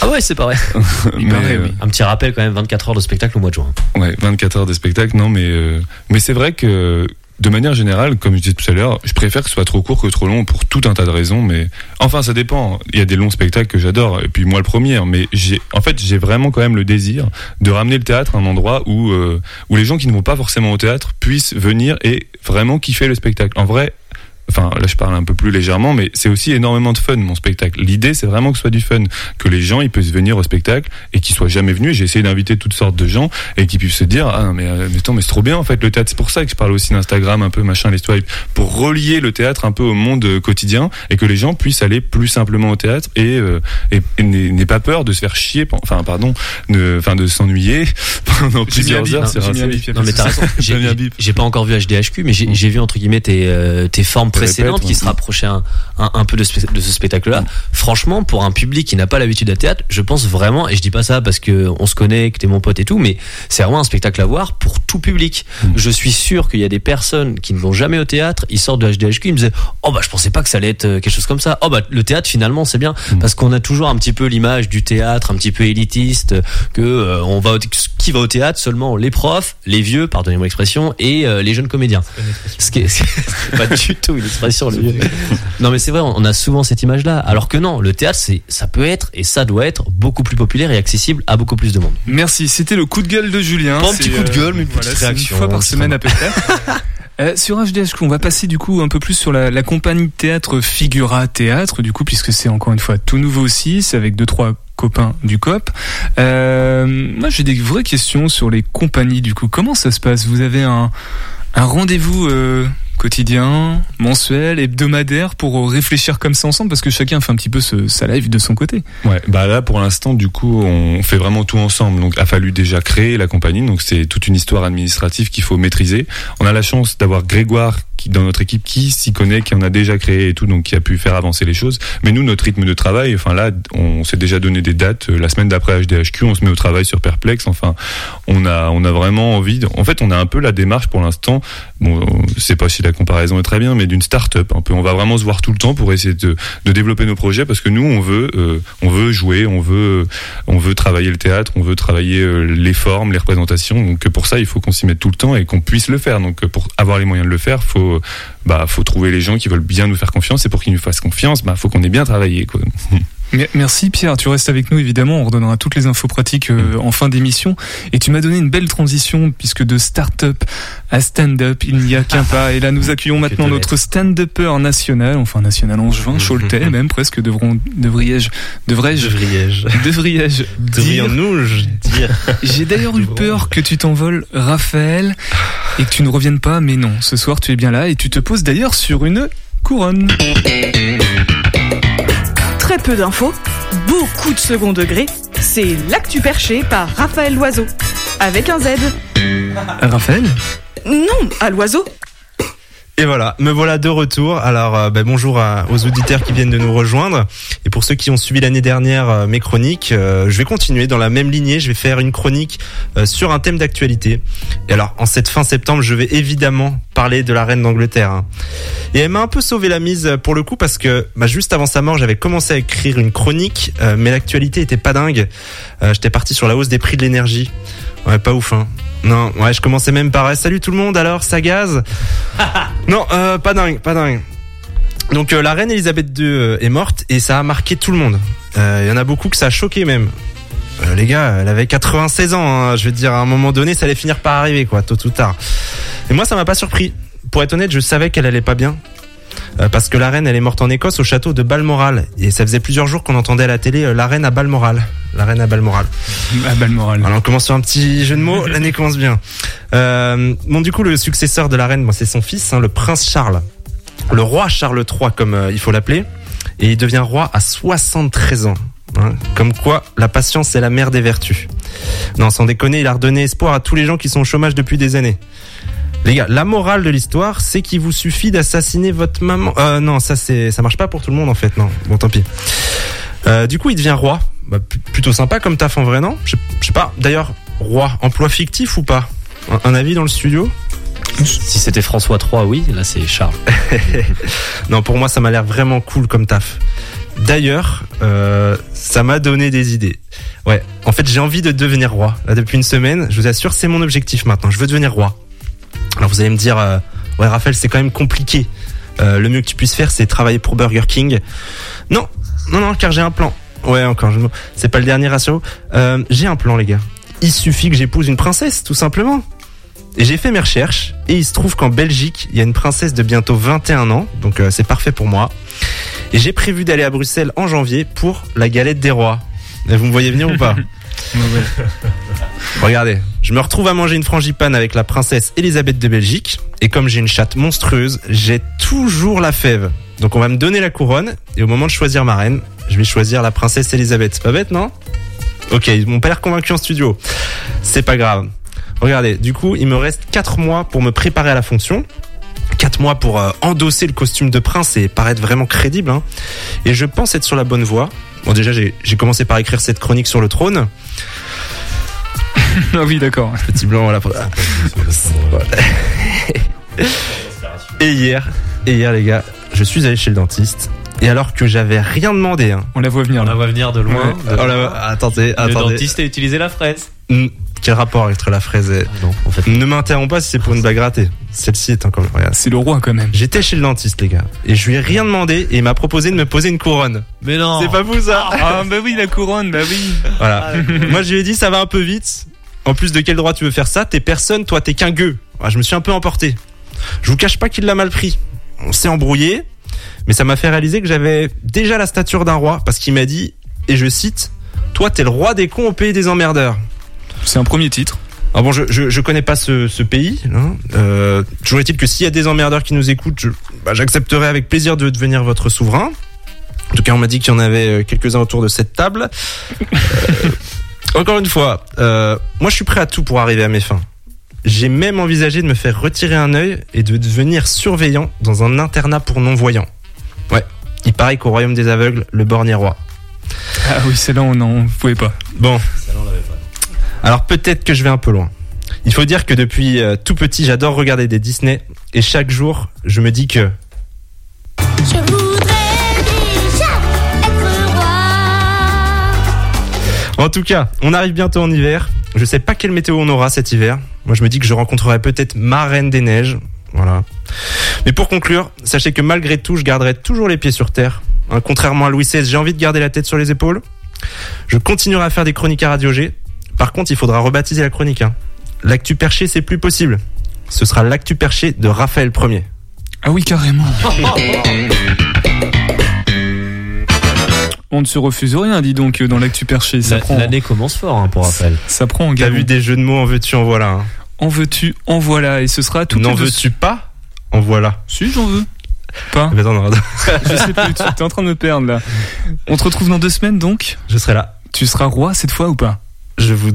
Ah ouais, c'est pas vrai. Il Mais, paraît, oui. Un petit rappel quand même, 24 heures de spectacle au mois de juin. Ouais, 24 heures de spectacle, non, mais euh, mais c'est vrai que de manière générale, comme je disais tout à l'heure, je préfère que ce soit trop court que trop long pour tout un tas de raisons. Mais enfin, ça dépend. Il y a des longs spectacles que j'adore, et puis moi le premier. hein, Mais j'ai, en fait, j'ai vraiment quand même le désir de ramener le théâtre à un endroit où euh, où les gens qui ne vont pas forcément au théâtre puissent venir et vraiment kiffer le spectacle. En vrai. Enfin, là, je parle un peu plus légèrement, mais c'est aussi énormément de fun, mon spectacle. L'idée, c'est vraiment que ce soit du fun, que les gens, ils puissent venir au spectacle et qu'ils soient jamais venus. J'ai essayé d'inviter toutes sortes de gens et qu'ils puissent se dire, ah, non, mais, euh, mais attends, mais c'est trop bien, en fait, le théâtre. C'est pour ça que je parle aussi d'Instagram, un peu, machin, les swipes, pour relier le théâtre un peu au monde euh, quotidien et que les gens puissent aller plus simplement au théâtre et, euh, et, et n'aient pas peur de se faire chier, enfin, pardon, de, enfin, de s'ennuyer pendant plusieurs heures. j'ai Non pas mais t'as raison. J'ai- encore vu HDHQ, mais j'ai j'ai vu entre guillemets tes, euh, tes formes Te répète, précédentes qui se rapprochaient un, un, un peu de, ce- de ce spectacle-là. Franchement, pour un public qui n'a pas l'habitude à théâtre, je pense vraiment, et je dis pas ça parce que on se connaît, que t'es mon pote et tout, mais c'est vraiment un spectacle à voir pour tout public. Je suis sûr qu'il y a des personnes qui ne vont jamais au théâtre, ils sortent de HDHQ, ils me disaient, oh bah je pensais pas que ça allait être euh, quelque chose comme ça. Oh bah le théâtre finalement c'est bien parce qu'on a toujours un petit peu l'image du théâtre, un petit peu élitiste, que euh, on va au- qui va au théâtre seulement les profs, les vieux, pardonnez-moi l'expression, et euh, les jeunes comédiens. Ce qui est, pas du tout une le vieux. Non mais c'est vrai, on a souvent cette image-là. Alors que non, le théâtre, c'est, ça peut être et ça doit être beaucoup plus populaire et accessible à beaucoup plus de monde. Merci, c'était le coup de gueule de Julien. Pas un petit coup de gueule, mais une petite réaction, Une fois par semaine à peu près. Euh, sur HDHQ, on va passer du coup un peu plus sur la, la compagnie de théâtre Figura Théâtre, du coup, puisque c'est encore une fois tout nouveau aussi, c'est avec deux trois copains du COP. Euh, moi, j'ai des vraies questions sur les compagnies. Du coup, comment ça se passe? Vous avez un, un rendez-vous euh, quotidien, mensuel, hebdomadaire pour réfléchir comme ça ensemble, parce que chacun fait un petit peu sa live de son côté. Ouais, bah là pour l'instant du coup on fait vraiment tout ensemble. Donc a fallu déjà créer la compagnie, donc c'est toute une histoire administrative qu'il faut maîtriser. On a la chance d'avoir Grégoire dans notre équipe qui s'y connaît, qui en a déjà créé et tout, donc qui a pu faire avancer les choses. Mais nous notre rythme de travail, enfin là on s'est déjà donné des dates. Euh, La semaine d'après HDHQ, on se met au travail sur Perplex. Enfin on a on a vraiment envie. En fait on a un peu la démarche pour l'instant. Bon, euh, c'est pas si la comparaison est très bien, mais d'une start-up un peu. On va vraiment se voir tout le temps pour essayer de, développer nos projets parce que nous on veut euh, on veut jouer, on veut on veut travailler le théâtre, on veut travailler les formes, les représentations. Donc pour ça il faut qu'on s'y mette tout le temps et qu'on puisse le faire. Donc pour avoir les moyens de le faire, faut bah faut trouver les gens qui veulent bien nous faire confiance et pour qu'ils nous fassent confiance, bah faut qu'on ait bien travaillé quoi. Mer- Merci Pierre, tu restes avec nous évidemment, on redonnera toutes les infos pratiques euh, en fin d'émission. Et tu m'as donné une belle transition puisque de start-up à stand-up, il n'y a qu'un pas. Et là nous accueillons maintenant notre stand-upper national, enfin national angevin, Choletais même presque, devront, devriez-je, devrais-je, devriez-je dire. Devrions-nous dire J'ai d'ailleurs eu peur que tu t'envoles, Raphaël, et que tu ne reviennes pas, mais non, ce soir tu es bien là et tu te poses d'ailleurs sur une couronne. Très peu d'infos, beaucoup de second degré. C'est L'actu perché par Raphaël Loiseau. Avec un Z. Raphaël? Non, à l'oiseau. Et voilà, me voilà de retour. Alors euh, ben, bonjour aux auditeurs qui viennent de nous rejoindre. Et pour ceux qui ont suivi l'année dernière euh, mes chroniques, euh, je vais continuer dans la même lignée. Je vais faire une chronique sur un thème d'actualité. Et alors, en cette fin septembre, je vais évidemment parler de la reine d'Angleterre. hein. Et elle m'a un peu sauvé la mise pour le coup parce que bah, juste avant sa mort, j'avais commencé à écrire une chronique, mais l'actualité était pas dingue. J'étais parti sur la hausse des prix de l'énergie. Ouais, pas ouf, hein. Non, ouais, je commençais même par salut tout le monde. Alors, ça gaz Non, euh, pas dingue, pas dingue. Donc euh, la reine Elisabeth II euh, est morte et ça a marqué tout le monde. Euh, Il y en a beaucoup que ça a choqué même. Euh, les gars, elle avait 96 ans. hein. je veux dire, à un moment donné, ça allait finir par arriver, quoi, tôt ou tard. Et moi, ça m'a pas surpris. Pour être honnête, je savais qu'elle allait pas bien. Euh, parce que la reine, elle est morte en Écosse au château de Balmoral. Et ça faisait plusieurs jours qu'on entendait à la télé euh, la reine à Balmoral. La reine à Balmoral. À Balmoral. Alors on commence sur un petit jeu de mots, l'année commence bien. Euh, bon du coup le successeur de la reine, bon, c'est son fils, hein, le prince Charles. Le roi Charles III comme euh, il faut l'appeler. Et il devient roi à 73 ans. hein. Comme quoi la patience est la mère des vertus. Non, sans déconner, il a redonné espoir à tous les gens qui sont au chômage depuis des années. Les gars, la morale de l'histoire, c'est qu'il vous suffit d'assassiner votre maman. Euh, non, ça c'est, ça marche pas pour tout le monde en fait. Non, bon, tant pis. Euh, du coup, il devient roi. Bah, plutôt sympa comme taf en vrai, non? Je sais pas. D'ailleurs, roi, emploi fictif ou pas? Un, un avis dans le studio? Si c'était François III, oui, là c'est Charles. non, pour moi, ça m'a l'air vraiment cool comme taf. D'ailleurs, euh, ça m'a donné des idées. Ouais, en fait, j'ai envie de devenir roi. Là, depuis une semaine, je vous assure, c'est mon objectif maintenant. Je veux devenir roi. Alors, vous allez me dire, euh, ouais, Raphaël, c'est quand même compliqué. Euh, le mieux que tu puisses faire, c'est travailler pour Burger King. Non, non, non, car j'ai un plan. Ouais, encore, je... c'est pas le dernier ratio. Euh, j'ai un plan, les gars. Il suffit que j'épouse une princesse, tout simplement. Et j'ai fait mes recherches, et il se trouve qu'en Belgique, il y a une princesse de bientôt 21 ans, donc euh, c'est parfait pour moi. Et j'ai prévu d'aller à Bruxelles en janvier pour la galette des rois. Et vous me voyez venir ou pas Regardez, je me retrouve à manger une frangipane avec la princesse Elisabeth de Belgique, et comme j'ai une chatte monstrueuse, j'ai toujours la fève. Donc on va me donner la couronne, et au moment de choisir ma reine, je vais choisir la princesse Elisabeth. C'est pas bête, non? Ok, ils m'ont pas l'air convaincu en studio. C'est pas grave. Regardez, du coup, il me reste 4 mois pour me préparer à la fonction. 4 mois pour euh, endosser le costume de prince et paraître vraiment crédible. hein. Et je pense être sur la bonne voie. Bon, déjà, j'ai commencé par écrire cette chronique sur le trône. ah oui, d'accord. Petit blanc. Voilà. et hier, et hier, les gars, je suis allé chez le dentiste. Et alors que j'avais rien demandé, hein. On la voit venir. On la voit venir de loin. Ouais. de Oh là, loin. attendez, Le attendez. dentiste a utilisé la fraise. Hmm, Quel rapport entre la fraise et... Non, en fait. Ne m'interromps pas si c'est pour une bague ratée. Celle-ci est encore... Regarde. C'est le roi quand même. J'étais chez le dentiste, les gars. Et je lui ai rien demandé et il m'a proposé de me poser une couronne. Mais non. C'est pas vous, ça Ah bah oui, la couronne, bah oui. Voilà. Moi, je lui ai dit, ça va un peu vite. En plus, de quel droit tu veux faire ça? T'es personne, toi, t'es qu'un gueux. Ah, je me suis un peu emporté. Je vous cache pas qu'il l'a mal pris. On s'est embrouillé, mais ça m'a fait réaliser que j'avais déjà la stature d'un roi, parce qu'il m'a dit, et je cite, toi, t'es le roi des cons au pays des emmerdeurs. C'est un premier titre. Ah bon, je, je, je connais pas ce, ce pays. Hein. Euh, toujours est-il que s'il y a des emmerdeurs qui nous écoutent, je- bah, j'accepterai avec plaisir de devenir votre souverain. En tout cas, on m'a dit qu'il y en avait euh, quelques-uns autour de cette table. Euh, encore une fois, euh, moi je suis prêt à tout pour arriver à mes fins. J'ai même envisagé de me faire retirer un œil et de devenir surveillant dans un internat pour non-voyants. Ouais, il paraît qu'au royaume des aveugles, le borgne est roi. Ah oui, celle-là, on n'en pouvait pas. Bon. Alors peut-être que je vais un peu loin. Il faut dire que depuis euh, tout petit, j'adore regarder des Disney et chaque jour, je me dis que Je voudrais déjà être roi. En tout cas, on arrive bientôt en hiver. Je sais pas quelle météo on aura cet hiver. Moi, je me dis que je rencontrerai peut-être ma reine des neiges. Voilà. Mais pour conclure, sachez que malgré tout, je garderai toujours les pieds sur terre. Hein, contrairement à Louis XVI, j'ai envie de garder la tête sur les épaules. Je continuerai à faire des chroniques à Radio G. Par contre, il faudra rebaptiser la chronique. Hein. L'actu perché, c'est plus possible. Ce sera l'actu perché de Raphaël Ier. Ah oui, carrément. On ne se refuse rien, dis donc, dans l'actu perché. Ça La- prend, L'année commence fort hein, pour Raphaël. ça prend en T'as vu des jeux de mots en veux-tu, en voilà. Hein. En veux-tu, en voilà. Et ce sera tout N'en veux-tu pas En voilà. Si, j'en veux. Pas. Mais attends, non, attends. Je sais plus, tu es en train de me perdre là. On te retrouve dans deux semaines donc? Je serai là. Tu seras roi cette fois ou pas? Je vous.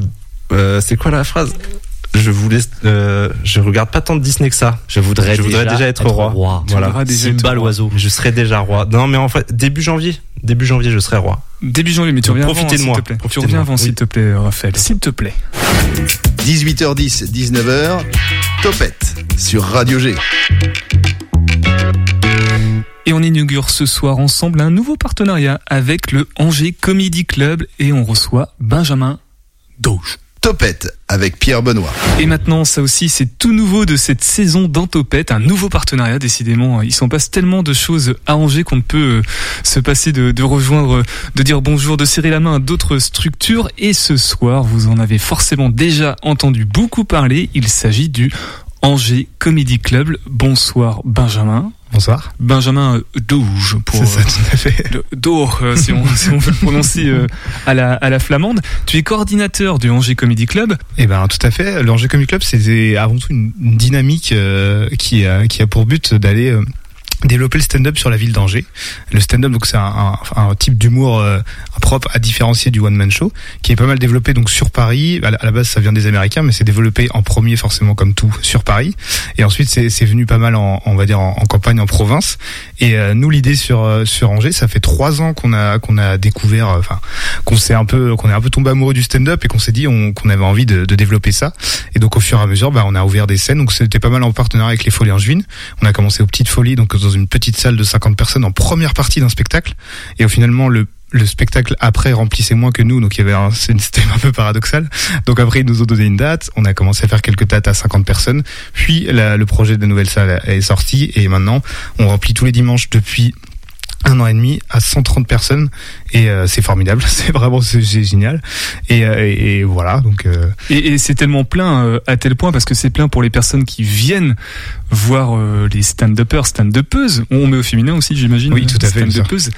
euh, c'est quoi la phrase? Je vous laisse. euh, je regarde pas tant de Disney que ça. Je voudrais, Je voudrais déjà être roi. Déjà être Simba roi. l'oiseau. Je serai déjà roi. Non, mais en fait, début janvier. Début janvier, je serai roi. Début janvier, mais tu reviens profitez avant, de s'il moi. te plaît. Tu Profitez de reviens moi. avant, s'il te plaît, Raphaël. S'il te plaît. 18h10, 19h, Topette sur Radio G. Et on inaugure ce soir ensemble un nouveau partenariat avec le Angers Comedy Club et on reçoit Benjamin Dauge. Topette avec Pierre Benoît. Et maintenant, ça aussi, c'est tout nouveau de cette saison d'Antopette, un nouveau partenariat, décidément. Il s'en passe tellement de choses à Angers qu'on ne peut euh, se passer de, de rejoindre, euh, de dire bonjour, de serrer la main à d'autres structures. Et ce soir, vous en avez forcément déjà entendu beaucoup parler. Il s'agit du Angers Comedy Club. Bonsoir, Benjamin. Bonsoir. Benjamin euh, Douge pour C'est ça, euh, tout à fait. le- euh, si, on, si on veut le prononcer euh, à, la, à la flamande. Tu es coordinateur du Angers Comedy Club. Eh ben tout à fait. L'Angers Comedy Club, c'est avant tout une, une dynamique euh, qui a qui a pour but d'aller euh, développer le stand-up sur la ville d'Angers. Le stand-up, donc c'est un, un, un type d'humour euh, propre à différencier du one-man show, qui est pas mal développé donc sur Paris. À la, base, ça vient des Américains, mais c'est développé en premier forcément comme tout sur Paris. Et ensuite, c'est venu pas mal en, on va dire en, campagne, en province. Et euh, nous, l'idée sur euh, sur Angers, ça fait trois ans qu'on a qu'on a découvert, euh, enfin qu'on s'est un peu qu'on est un peu tombé amoureux du stand-up et qu'on s'est dit on- qu'on avait envie de, de développer ça. Et donc au fur et à mesure, bah, on a ouvert des scènes. Donc c'était pas mal en partenariat avec les Folies Angevines. On a commencé aux petites folies, donc dans une petite salle de 50 personnes en première partie d'un spectacle. Et finalement le le spectacle après remplissait moins que nous, donc il y avait un, c'était un peu paradoxal. Donc après ils nous ont donné une date, on a commencé à faire quelques dates à 50 personnes, puis la- le projet de nouvelle salle est sorti et maintenant on remplit tous les dimanches depuis un an et demi à 130 personnes et euh, c'est formidable, c'est vraiment c'est génial et, euh, et, voilà donc euh, Et, c'est tellement plein à tel point parce que c'est plein pour les personnes qui viennent voir euh, les stand-uppers, stand-uppeuses. On met au féminin aussi, j'imagine. Oui, tout à fait. Stand-uppeuses.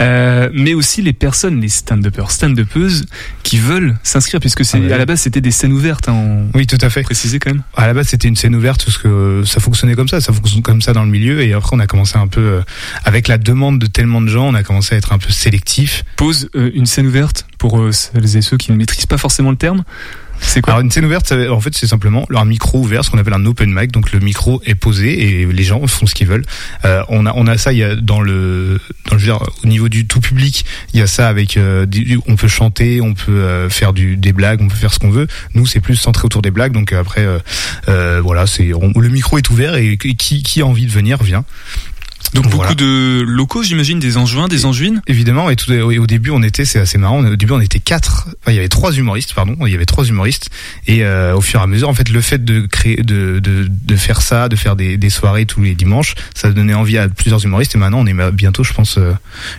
Euh, mais aussi les personnes, les stand-uppers, stand-uppeuses qui veulent s'inscrire puisque c'est Ah ouais. à la base c'était des scènes ouvertes. Hein, oui tout à fait. Préciser quand même. À la base, c'était une scène ouverte parce que ça fonctionnait comme ça, ça fonctionne comme ça dans le milieu. Et après, on a commencé un peu, euh, avec la demande de tellement de gens, on a commencé à être un peu sélectif. Pose euh, une scène ouverte pour euh, celles et ceux qui ne maîtrisent pas forcément le terme. C'est quoi Alors une scène ouverte, en fait, c'est simplement un micro ouvert, ce qu'on appelle un open mic. Donc le micro est posé et les gens font ce qu'ils veulent. Euh, on a on a ça il y a dans le dans le dire, au niveau du tout public, il y a ça avec euh, du- on peut chanter, on peut euh, faire du des blagues, on peut faire ce qu'on veut. Nous, c'est plus centré autour des blagues. Donc après, euh, euh, voilà, c'est le micro est ouvert et qui qui a envie de venir vient. Donc beaucoup Voilà. de locaux, j'imagine, des Angevins, des Angevines? Évidemment, et tout, au début, on était, c'est assez marrant. Au début, on était quatre. Enfin, il y avait trois humoristes, pardon. Il y avait trois humoristes. Et euh, au fur et à mesure, en fait, le fait de créer, de, de, de faire ça, de faire des, des soirées tous les dimanches, ça donnait envie à plusieurs humoristes. Et maintenant, on est bientôt, je pense, euh,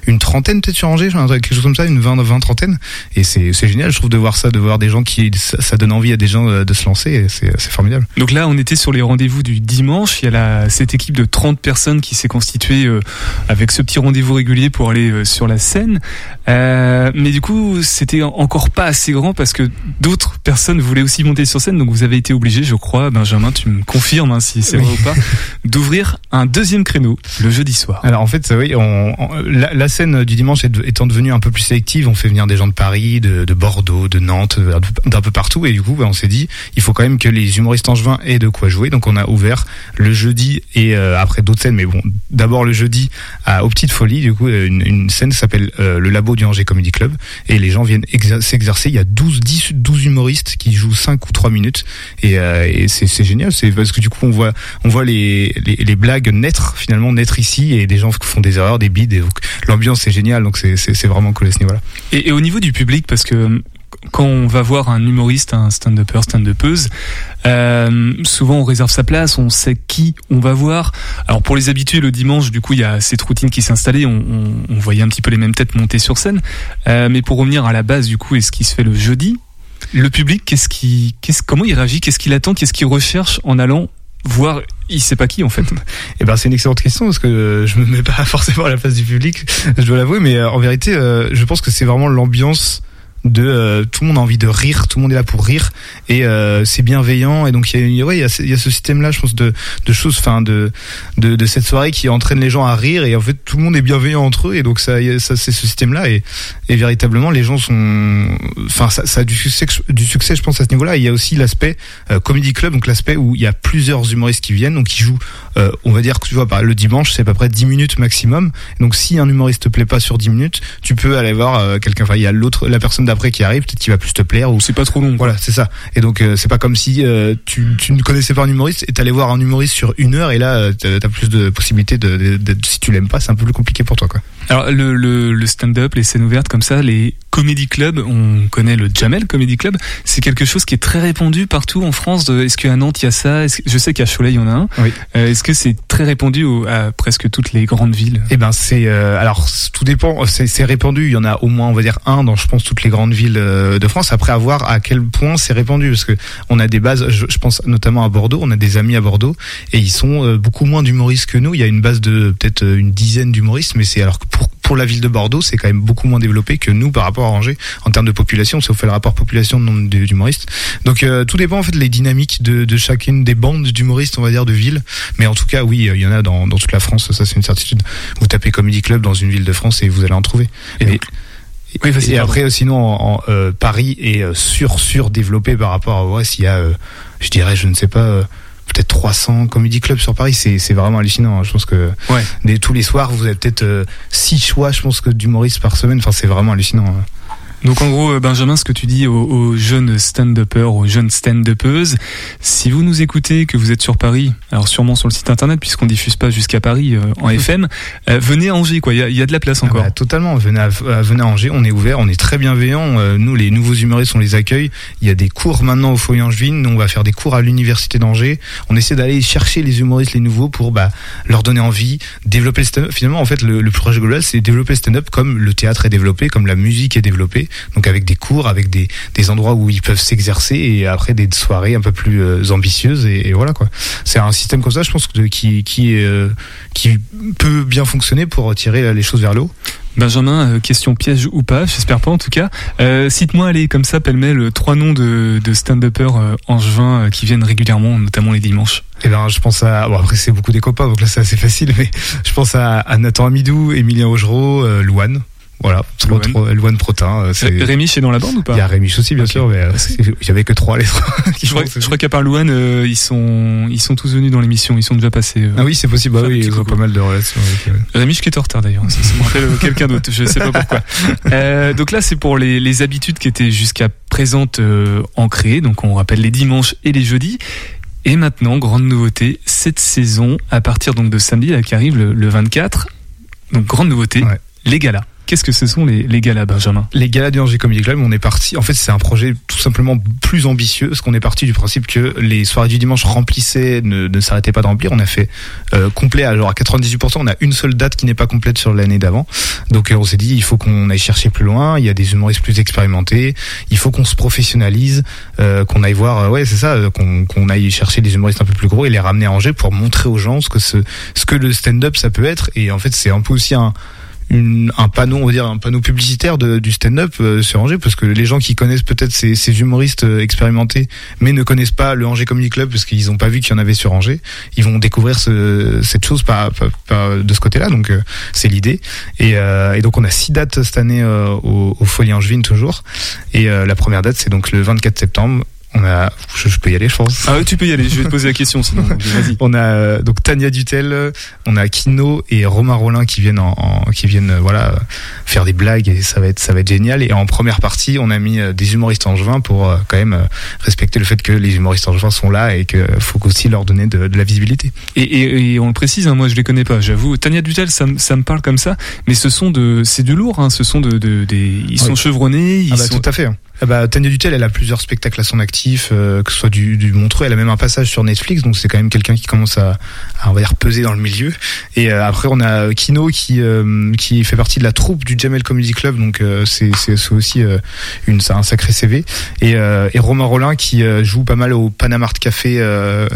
une trentaine peut-être sur Angers, quelque chose comme ça, une vingt, vingt trentaine. Et c'est, c'est génial, je trouve, de voir ça, de voir des gens qui, ça, donne envie à des gens euh, de se lancer. C'est formidable. Donc là, on était sur les rendez-vous du dimanche. Il y a la, cette équipe de 30 personnes qui s'est constituée euh, avec ce petit rendez-vous régulier pour aller euh, sur la scène. Euh, mais du coup, c'était en- encore pas assez grand parce que d'autres personnes voulaient aussi monter sur scène. Donc vous avez été obligé, je crois, Benjamin, tu me confirmes hein, si c'est vrai ou pas, d'ouvrir un deuxième créneau le jeudi soir. Alors en fait, oui, on, on- la, la scène du dimanche étant devenue un peu plus sélective, on fait venir des gens de Paris, de, de Bordeaux, de Nantes, d'un peu- d'un peu partout, et du coup, bah, on s'est dit, il faut quand même que les humoristes angevins aient de quoi jouer. Donc on a ouvert le jeudi et euh, après d'autres scènes, mais bon, d'abord le jeudi à, aux Petites Folies, du coup, une, une scène s'appelle euh, le Labo du Angers Comedy Club, et les gens viennent exer- s'exercer. Il y a 12, 10, 12 humoristes qui jouent 5 ou 3 minutes, et, euh, c'est génial, c'est parce que du coup, on voit, on voit les, les, blagues naître finalement naître ici, et des gens font des erreurs, des bides, l'ambiance est géniale, donc c'est vraiment cool à ce niveau-là. Et, et au niveau du public, parce que euh, quand on va voir un humoriste, un stand-upper, stand-upeuse, euh, souvent on réserve sa place, on sait qui on va voir. Alors pour les habitués, le dimanche, du coup, il y a cette routine qui s'est installée, on, on, on voyait un petit peu les mêmes têtes monter sur scène. Euh, mais pour revenir à la base, du coup, et ce qui se fait le jeudi, le public, qu'est-ce qui, qu'est-ce, comment il réagit, qu'est-ce qu'il attend, qu'est-ce qu'il recherche en allant voir, il sait pas qui en fait. Eh ben c'est une excellente question parce que euh, je me mets pas forcément à la place du public, je dois l'avouer, mais euh, en vérité, euh, je pense que c'est vraiment l'ambiance de euh, tout le monde a envie de rire, tout le monde est là pour rire et euh, c'est bienveillant et donc il y a, ouais, y y a ce système là, je pense de de choses, enfin de, de de cette soirée qui entraîne les gens à rire et en fait tout le monde est bienveillant entre eux et donc ça, ça c'est ce système là et, et véritablement les gens sont, enfin ça, ça a du succès, du succès je pense à ce niveau là. Il y a aussi l'aspect euh, comedy club, donc l'aspect où il y a plusieurs humoristes qui viennent, donc qui jouent, euh, on va dire que tu vois, par- le dimanche c'est à peu près 10 minutes maximum. Donc si un humoriste te plaît pas sur 10 minutes, tu peux aller voir euh, quelqu'un. Enfin, il y a l'autre, la personne d'après qui arrive, peut-être qui va plus te plaire. Ou c'est pas trop long. Voilà, c'est ça. Et donc euh, c'est pas comme si euh, tu, tu ne connaissais pas un humoriste et t'allais voir un humoriste sur une heure et là euh, t'as t'as plus de possibilités de, de- de- si tu l'aimes pas, c'est un peu plus compliqué pour toi quoi. Alors le, le, le stand-up, les scènes ouvertes comme ça, les comedy clubs, on connaît le Jamel Comedy Club, c'est quelque chose qui est très répandu partout en France. Est-ce qu'à Nantes il y a ça? Je sais qu'à Cholet il y en a un. Oui. Euh, Est-ce que c'est très répandu à presque toutes les grandes villes? Eh ben c'est euh, alors tout dépend. C'est répandu. Il y en a au moins on va dire un dans je pense toutes les grandes villes euh, de France. Après à voir à quel point c'est répandu parce que on a des bases. Je, je pense notamment à Bordeaux. On a des amis à Bordeaux et ils sont euh, beaucoup moins d'humoristes que nous. Il y a une base de peut-être une dizaine d'humoristes, mais c'est alors que pour pour la ville de Bordeaux, c'est quand même beaucoup moins développé que nous par rapport à Angers en termes de population. Si on fait le rapport population de nombre d'humoristes. Donc euh, tout dépend en fait les dynamiques de, de chacune des bandes d'humoristes, on va dire, de ville. Mais en tout cas, oui, il y en a dans, dans toute la France. Ça, c'est une certitude. Vous tapez Comedy Club dans une ville de France et vous allez en trouver. Et, Oui, vas-y, et pardon. après, euh, sinon, en, en, euh, Paris est euh, sur sur développé par rapport à Ouest. Il y a, euh, je dirais, je ne sais pas. Euh, Peut-être 300 comédie clubs sur Paris, c'est c'est vraiment hallucinant. hein. Je pense que Ouais. tous les soirs, vous avez peut-être euh, six choix, je pense que d'humoristes par semaine. Enfin, c'est vraiment hallucinant. Donc en gros, euh, Benjamin, ce que tu dis aux, aux jeunes stand-uppers, aux jeunes stand-uppeuses, si vous nous écoutez, que vous êtes sur Paris, alors sûrement sur le site internet, puisqu'on diffuse pas jusqu'à Paris euh, en FM, euh, venez à Angers, quoi. Il y y a de la place Ah encore. bah, totalement. Venez à, à- venez à Angers, on est ouvert, on est très bienveillant. Euh, nous, les nouveaux humoristes, on les accueille. Il y a des cours maintenant au Foyer Angevine. Nous, on va faire des cours à l'université d'Angers. On essaie d'aller chercher les humoristes, les nouveaux, pour bah, leur donner envie, développer le stand-up. Finalement, en fait, le, le projet global, c'est développer le stand-up comme le théâtre est développé, comme la musique est développée. Donc avec des cours, avec des, des endroits où ils peuvent s'exercer et après des soirées un peu plus euh, ambitieuses. Et, et voilà quoi. C'est un système comme ça, je pense, que- qui qui euh, qui peut bien fonctionner pour tirer les choses vers le haut. Benjamin, euh, question piège ou pas, j'espère pas en tout cas. Euh, Cite-moi, allez, comme ça, pêle-mêle, euh, trois noms de, de stand-uppers euh, angevins euh, qui viennent régulièrement, notamment les dimanches. Eh ben, je pense à. Bon, après, c'est beaucoup des copains, donc là, c'est assez facile, mais je pense à, à Nathan Amidou, Emilien Augereau, euh, Louane. Voilà, Louane. trop, Louane Protin. c'est- Rémi, est dans la bande ou pas Il y a Rémi aussi, bien sûr, mais euh, c'est- il y avait que trois les trois. Je crois, je crois qu'à part Louane, euh, ils sont ils sont tous venus dans l'émission, ils sont déjà passés. euh, Ah oui, c'est possible. Bah oui, ils ont pas mal de relations avec. Rémi qui est en retard d'ailleurs, ça, me rappelle euh, quelqu'un d'autre, je sais pas pourquoi. Euh, donc là c'est pour les, les habitudes qui étaient jusqu'à présentes euh, ancrées, donc on rappelle les dimanches et les jeudis. Et maintenant, grande nouveauté, cette saison, à partir donc de samedi là, qui arrive le, le 24, donc grande nouveauté, les galas. Qu'est-ce que ce sont les, les galas, Benjamin? Les galas du Angers Comedy Club, on est parti. En fait, c'est un projet tout simplement plus ambitieux, parce qu'on est parti du principe que les soirées du dimanche remplissaient, ne, ne s'arrêtaient pas de remplir. On a fait euh, complet genre à 98%. On a une seule date qui n'est pas complète sur l'année d'avant. Donc, euh, on s'est dit, il faut qu'on aille chercher plus loin. Il y a des humoristes plus expérimentés. Il faut qu'on se professionnalise, euh, qu'on aille voir. euh, ouais, c'est ça, euh, qu'on qu'on aille chercher des humoristes un peu plus gros et les ramener à Angers pour montrer aux gens ce que ce, ce que le stand-up ça peut être. Et en fait, c'est un peu aussi un un panneau, on va dire un panneau publicitaire de, du stand-up euh, sur Angers, parce que les gens qui connaissent peut-être ces, humoristes euh, expérimentés, mais ne connaissent pas le Angers Comedy Club parce qu'ils n'ont pas vu qu'il y en avait sur Angers, ils vont découvrir ce, cette chose de ce côté-là. Donc euh, c'est l'idée. Et, euh, et donc on a six dates cette année au, au Folie Angevine toujours. Et la première date c'est donc le 24 septembre. On a, je, je peux y aller, je pense. Ah ouais, tu peux y aller, je vais te poser la question sinon. Vas-y. On a euh, donc Tania Dutel, euh, on a Kino et Romain Rollin qui viennent en, en- qui viennent euh, voilà faire des blagues et ça va être ça va être génial. Et en première partie, on a mis des humoristes angevins pour quand même respecter le fait que les humoristes angevins sont là et qu'il faut aussi leur donner de, de la visibilité. Et, et, et on le précise, hein, moi je les connais pas, j'avoue. Tania Dutel, ça, me- ça me parle comme ça, mais ce sont de, c'est du lourd, hein, ce sont de, de des, ils sont Oui. chevronnés, ils Ah bah, sont. Tout à fait. Ah bah, Tania Dutel, elle a plusieurs spectacles à son actif, euh, que ce soit du, du Montreux, elle a même un passage sur Netflix, donc c'est quand même quelqu'un qui commence à, à, on va dire, peser dans le milieu. Et euh, après, on a Kino qui euh, qui fait partie de la troupe du Jamel Comedy Club, donc euh, c'est c'est aussi euh, une un sacré CV. Et, et Romain Rollin qui joue pas mal au Panama Art Café,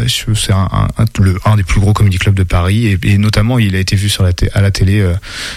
c'est un, un, un- le- un des plus gros comedy clubs de Paris, et, et notamment il a été vu sur la à la télé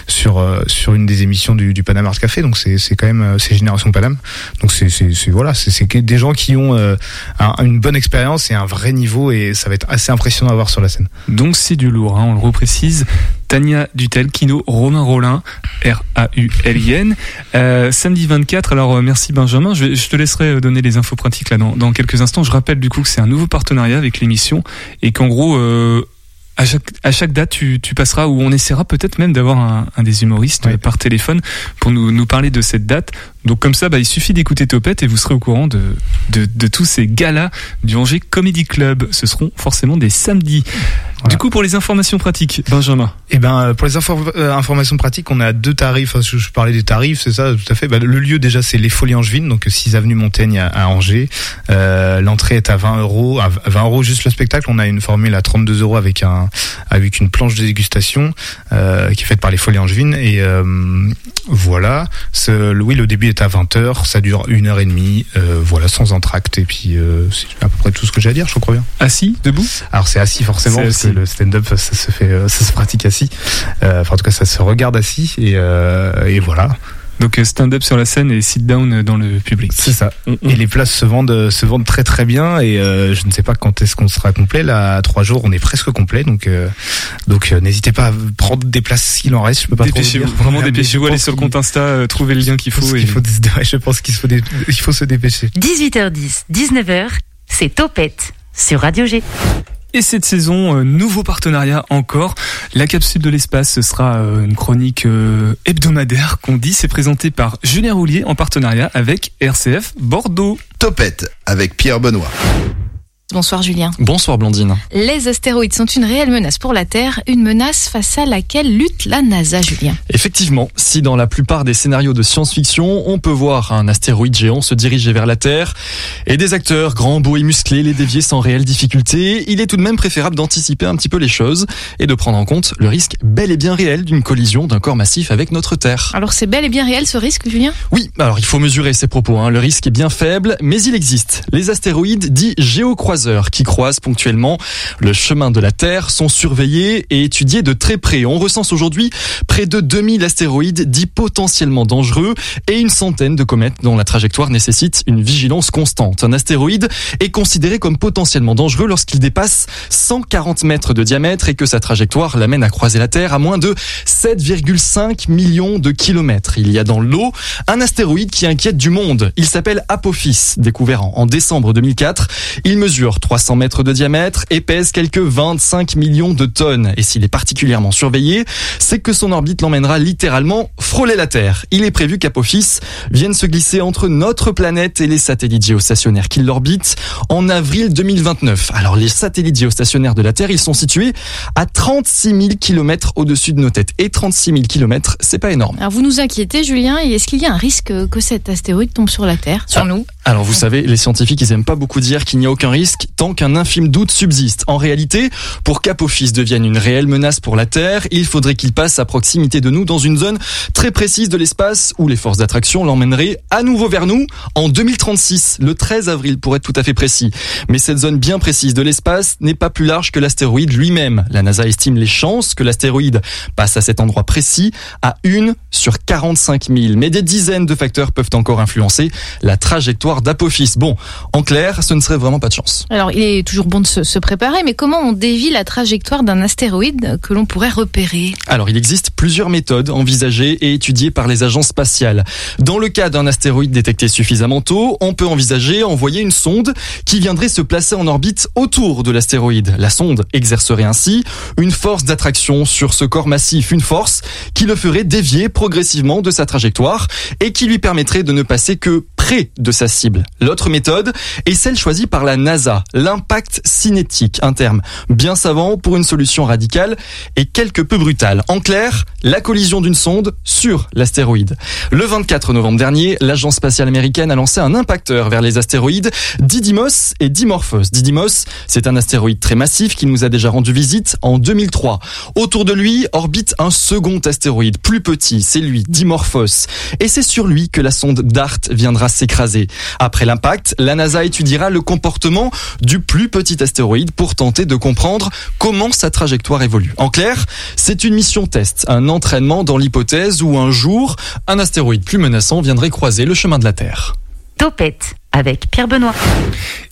sur sur une des émissions du, du Panama Art Café, donc c'est quand même c'est Génération Paname. Donc c'est voilà, c'est des gens qui ont euh, un- une bonne expérience et un vrai niveau, et ça va être assez impressionnant à voir sur la scène. Donc c'est du lourd, hein, on le reprécise. Tania Dutel, Kino, Romain Rollin, R-A-U-L-I-N. Euh, samedi 24, alors euh, merci Benjamin, je, vais- je te laisserai donner les infos pratiques là dans, dans quelques instants. Je rappelle du coup que c'est un nouveau partenariat avec l'émission et qu'en gros... euh, à chaque, à chaque date, tu, tu passeras ou on essaiera peut-être même d'avoir un, un des humoristes par téléphone pour nous, nous parler de cette date. Donc comme ça, bah, il suffit d'écouter Topette et vous serez au courant de, de, de tous ces galas du Angers Comedy Club. Ce seront forcément des samedis. Du coup, pour les informations pratiques, Benjamin. Et ben euh, pour les infor- euh, informations pratiques, on a deux tarifs. Enfin, je, je parlais des tarifs, c'est ça, tout à fait. Bah, le lieu déjà, c'est les Folies Angevines, donc 6 avenue Montaigne à, à Angers. Euh, L'entrée est à 20 euros, à 20 euros juste le spectacle. On a une formule à 32 euros avec un avec une planche de dégustation euh, qui est faite par les Folies Angevines. Et euh, voilà. Oui, le début est à 20h, ça dure une heure et demie, euh, voilà, sans entracte. Et puis, euh, c'est à peu près tout ce que j'ai à dire, je crois bien. Assis, debout? Alors c'est assis forcément, parce assis. que le stand-up, ça se fait, euh, ça se pratique assis. Enfin, en tout cas, ça se regarde assis. Et, et voilà. Donc euh, stand-up sur la scène et sit down euh, dans le public. C'est ça. Et les places se vendent, euh, se vendent très très bien. Et euh, je ne sais pas quand est-ce qu'on sera complet. Là, à trois jours, on est presque complet. Donc, euh, donc euh, n'hésitez pas à prendre des places s'il en reste. Je peux pas trop vous dire. vraiment dépêchez-vous, allez sur le compte Insta, euh, trouvez le lien qu'il faut. et- faut, ouais, je pense qu'il faut, il faut se dépêcher. 18h10, 19h, c'est Topette sur Radio G. Et cette saison, euh, nouveau partenariat encore. La capsule de l'espace, ce sera euh, une chronique euh, hebdomadaire qu'on dit. C'est présenté par Julien Roulier en partenariat avec RCF Bordeaux. Topette avec Pierre Benoît. Bonsoir Julien. Bonsoir Blandine. Les astéroïdes sont une réelle menace pour la Terre, une menace face à laquelle lutte la NASA, Julien. Effectivement, si dans la plupart des scénarios de science-fiction, on peut voir un astéroïde géant se diriger vers la Terre et des acteurs grands, beaux et musclés les dévier sans réelle difficulté, il est tout de même préférable d'anticiper un petit peu les choses et de prendre en compte le risque bel et bien réel d'une collision d'un corps massif avec notre Terre. Alors c'est bel et bien réel ce risque, Julien? Oui, alors il faut mesurer ces propos. hein. Le risque est bien faible, mais il existe. Les astéroïdes dits géocroiseurs qui croisent ponctuellement le chemin de la Terre sont surveillés et étudiés de très près. On recense aujourd'hui près de 2000 astéroïdes dits potentiellement dangereux et une centaine de comètes dont la trajectoire nécessite une vigilance constante. Un astéroïde est considéré comme potentiellement dangereux lorsqu'il dépasse 140 mètres de diamètre et que sa trajectoire l'amène à croiser la Terre à moins de 7,5 millions de kilomètres. Il y a dans l'eau un astéroïde qui inquiète du monde. Il s'appelle Apophis, découvert en décembre 2004. Il mesure 300 mètres de diamètre et pèse quelques 25 millions de tonnes. Et s'il est particulièrement surveillé, c'est que son orbite l'emmènera littéralement frôler la Terre. Il est prévu qu'Apophis vienne se glisser entre notre planète et les satellites géostationnaires qui l'orbitent en avril 2029. Alors les satellites géostationnaires de la Terre, ils sont situés à 36 000 km au-dessus de nos têtes. Et 36 000 km, c'est pas énorme. Alors vous nous inquiétez, Julien, et est-ce qu'il y a un risque que cet astéroïde tombe sur la Terre, sur nous Alors vous savez, les scientifiques, ils aiment pas beaucoup dire qu'il n'y a aucun risque tant qu'un infime doute subsiste. En réalité, pour qu'Apophis devienne une réelle menace pour la Terre, il faudrait qu'il passe à proximité de nous dans une zone très précise de l'espace où les forces d'attraction l'emmèneraient à nouveau vers nous en 2036, le 13 avril pour être tout à fait précis. Mais cette zone bien précise de l'espace n'est pas plus large que l'astéroïde lui-même. La NASA estime les chances que l'astéroïde passe à cet endroit précis à une sur 45 000. Mais des dizaines de facteurs peuvent encore influencer la trajectoire d'Apophis. Bon, en clair, ce ne serait vraiment pas de chance. Alors il est toujours bon de se, se préparer, mais comment on dévie la trajectoire d'un astéroïde que l'on pourrait repérer? Alors, il existe plusieurs méthodes envisagées et étudiées par les agences spatiales. Dans le cas d'un astéroïde détecté suffisamment tôt, on peut envisager envoyer une sonde qui viendrait se placer en orbite autour de l'astéroïde. La sonde exercerait ainsi une force d'attraction sur ce corps massif, une force qui le ferait dévier progressivement de sa trajectoire et qui lui permettrait de ne passer que de sa cible. L'autre méthode est celle choisie par la NASA, l'impact cinétique, un terme bien savant pour une solution radicale et quelque peu brutale. En clair, la collision d'une sonde sur l'astéroïde. Le 24 novembre dernier, l'agence spatiale américaine a lancé un impacteur vers les astéroïdes Didymos et Dimorphos. Didymos, c'est un astéroïde très massif qui nous a déjà rendu visite en 2003. Autour de lui orbite un second astéroïde plus petit, c'est lui, Dimorphos. Et c'est sur lui que la sonde DART viendra s'écraser. Après l'impact, la NASA étudiera le comportement du plus petit astéroïde pour tenter de comprendre comment sa trajectoire évolue. En clair, c'est une mission test, un entraînement dans l'hypothèse où un jour, un astéroïde plus menaçant viendrait croiser le chemin de la Terre. Topette avec Pierre Benoît.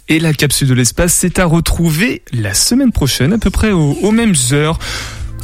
Et la capsule de l'espace, c'est à retrouver la semaine prochaine, à peu près aux, aux mêmes heures.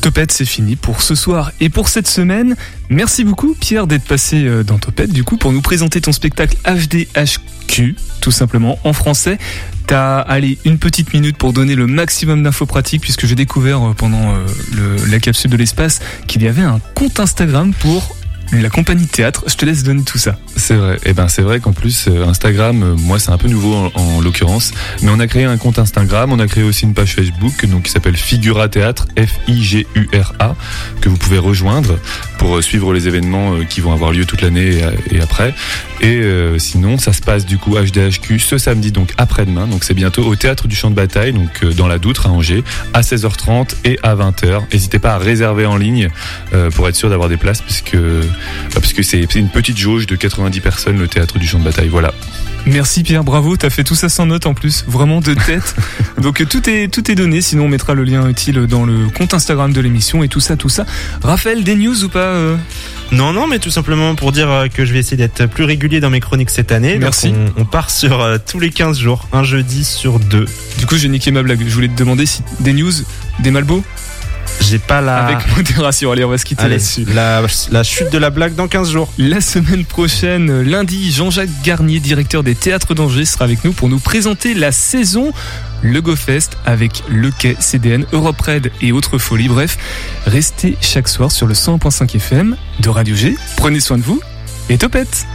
Topette, c'est fini pour ce soir et pour cette semaine. Merci beaucoup, Pierre, d'être passé euh, dans Topette, du coup, pour nous présenter ton spectacle HDHQ, tout simplement, en français. T'as, allé une petite minute pour donner le maximum d'infos pratiques, puisque j'ai découvert euh, pendant euh, la capsule de l'espace qu'il y avait un compte Instagram pour la compagnie théâtre. Je te laisse donner tout ça. C'est vrai. Et ben c'est vrai qu'en plus euh, Instagram, euh, moi c'est un peu nouveau en, en l'occurrence, mais on a créé un compte Instagram, on a créé aussi une page Facebook donc qui s'appelle Figura Théâtre F I G U R A que vous pouvez rejoindre. pour euh, suivre les événements qui vont avoir lieu toute l'année et, après. Et euh, sinon, ça se passe du coup HDHQ ce samedi, donc après-demain. Donc c'est bientôt au théâtre du champ de bataille, donc dans la Doutre à Angers, à 16h30 et à 20h. N'hésitez pas à réserver en ligne euh, pour être sûr d'avoir des places, puisque parce que c'est une petite jauge de 90 personnes le théâtre du champ de bataille. Voilà. Merci Pierre, bravo, t'as fait tout ça sans note en plus, vraiment de tête. Donc euh, tout est tout est donné, sinon on mettra le lien utile dans le compte Instagram de l'émission et tout ça, tout ça. Raphaël, des news ou pas euh Non, non, mais tout simplement pour dire euh, que je vais essayer d'être plus régulier dans mes chroniques cette année. Donc, Merci. On, on part sur euh, tous les 15 jours, un jeudi sur deux. Du coup, j'ai niqué ma blague. Je voulais te demander si des news, des Malbo J'ai pas la. Avec modération, allez, on va se quitter là-dessus. la, la chute de la blague dans 15 jours. La semaine prochaine, lundi, Jean-Jacques Garnier, directeur des théâtres d'Angers, sera avec nous pour nous présenter la saison Le GoFest avec Le Quai, CDN, Europe Red et autres folies. Bref, restez chaque soir sur le 101.5 FM de Radio G. Prenez soin de vous et topette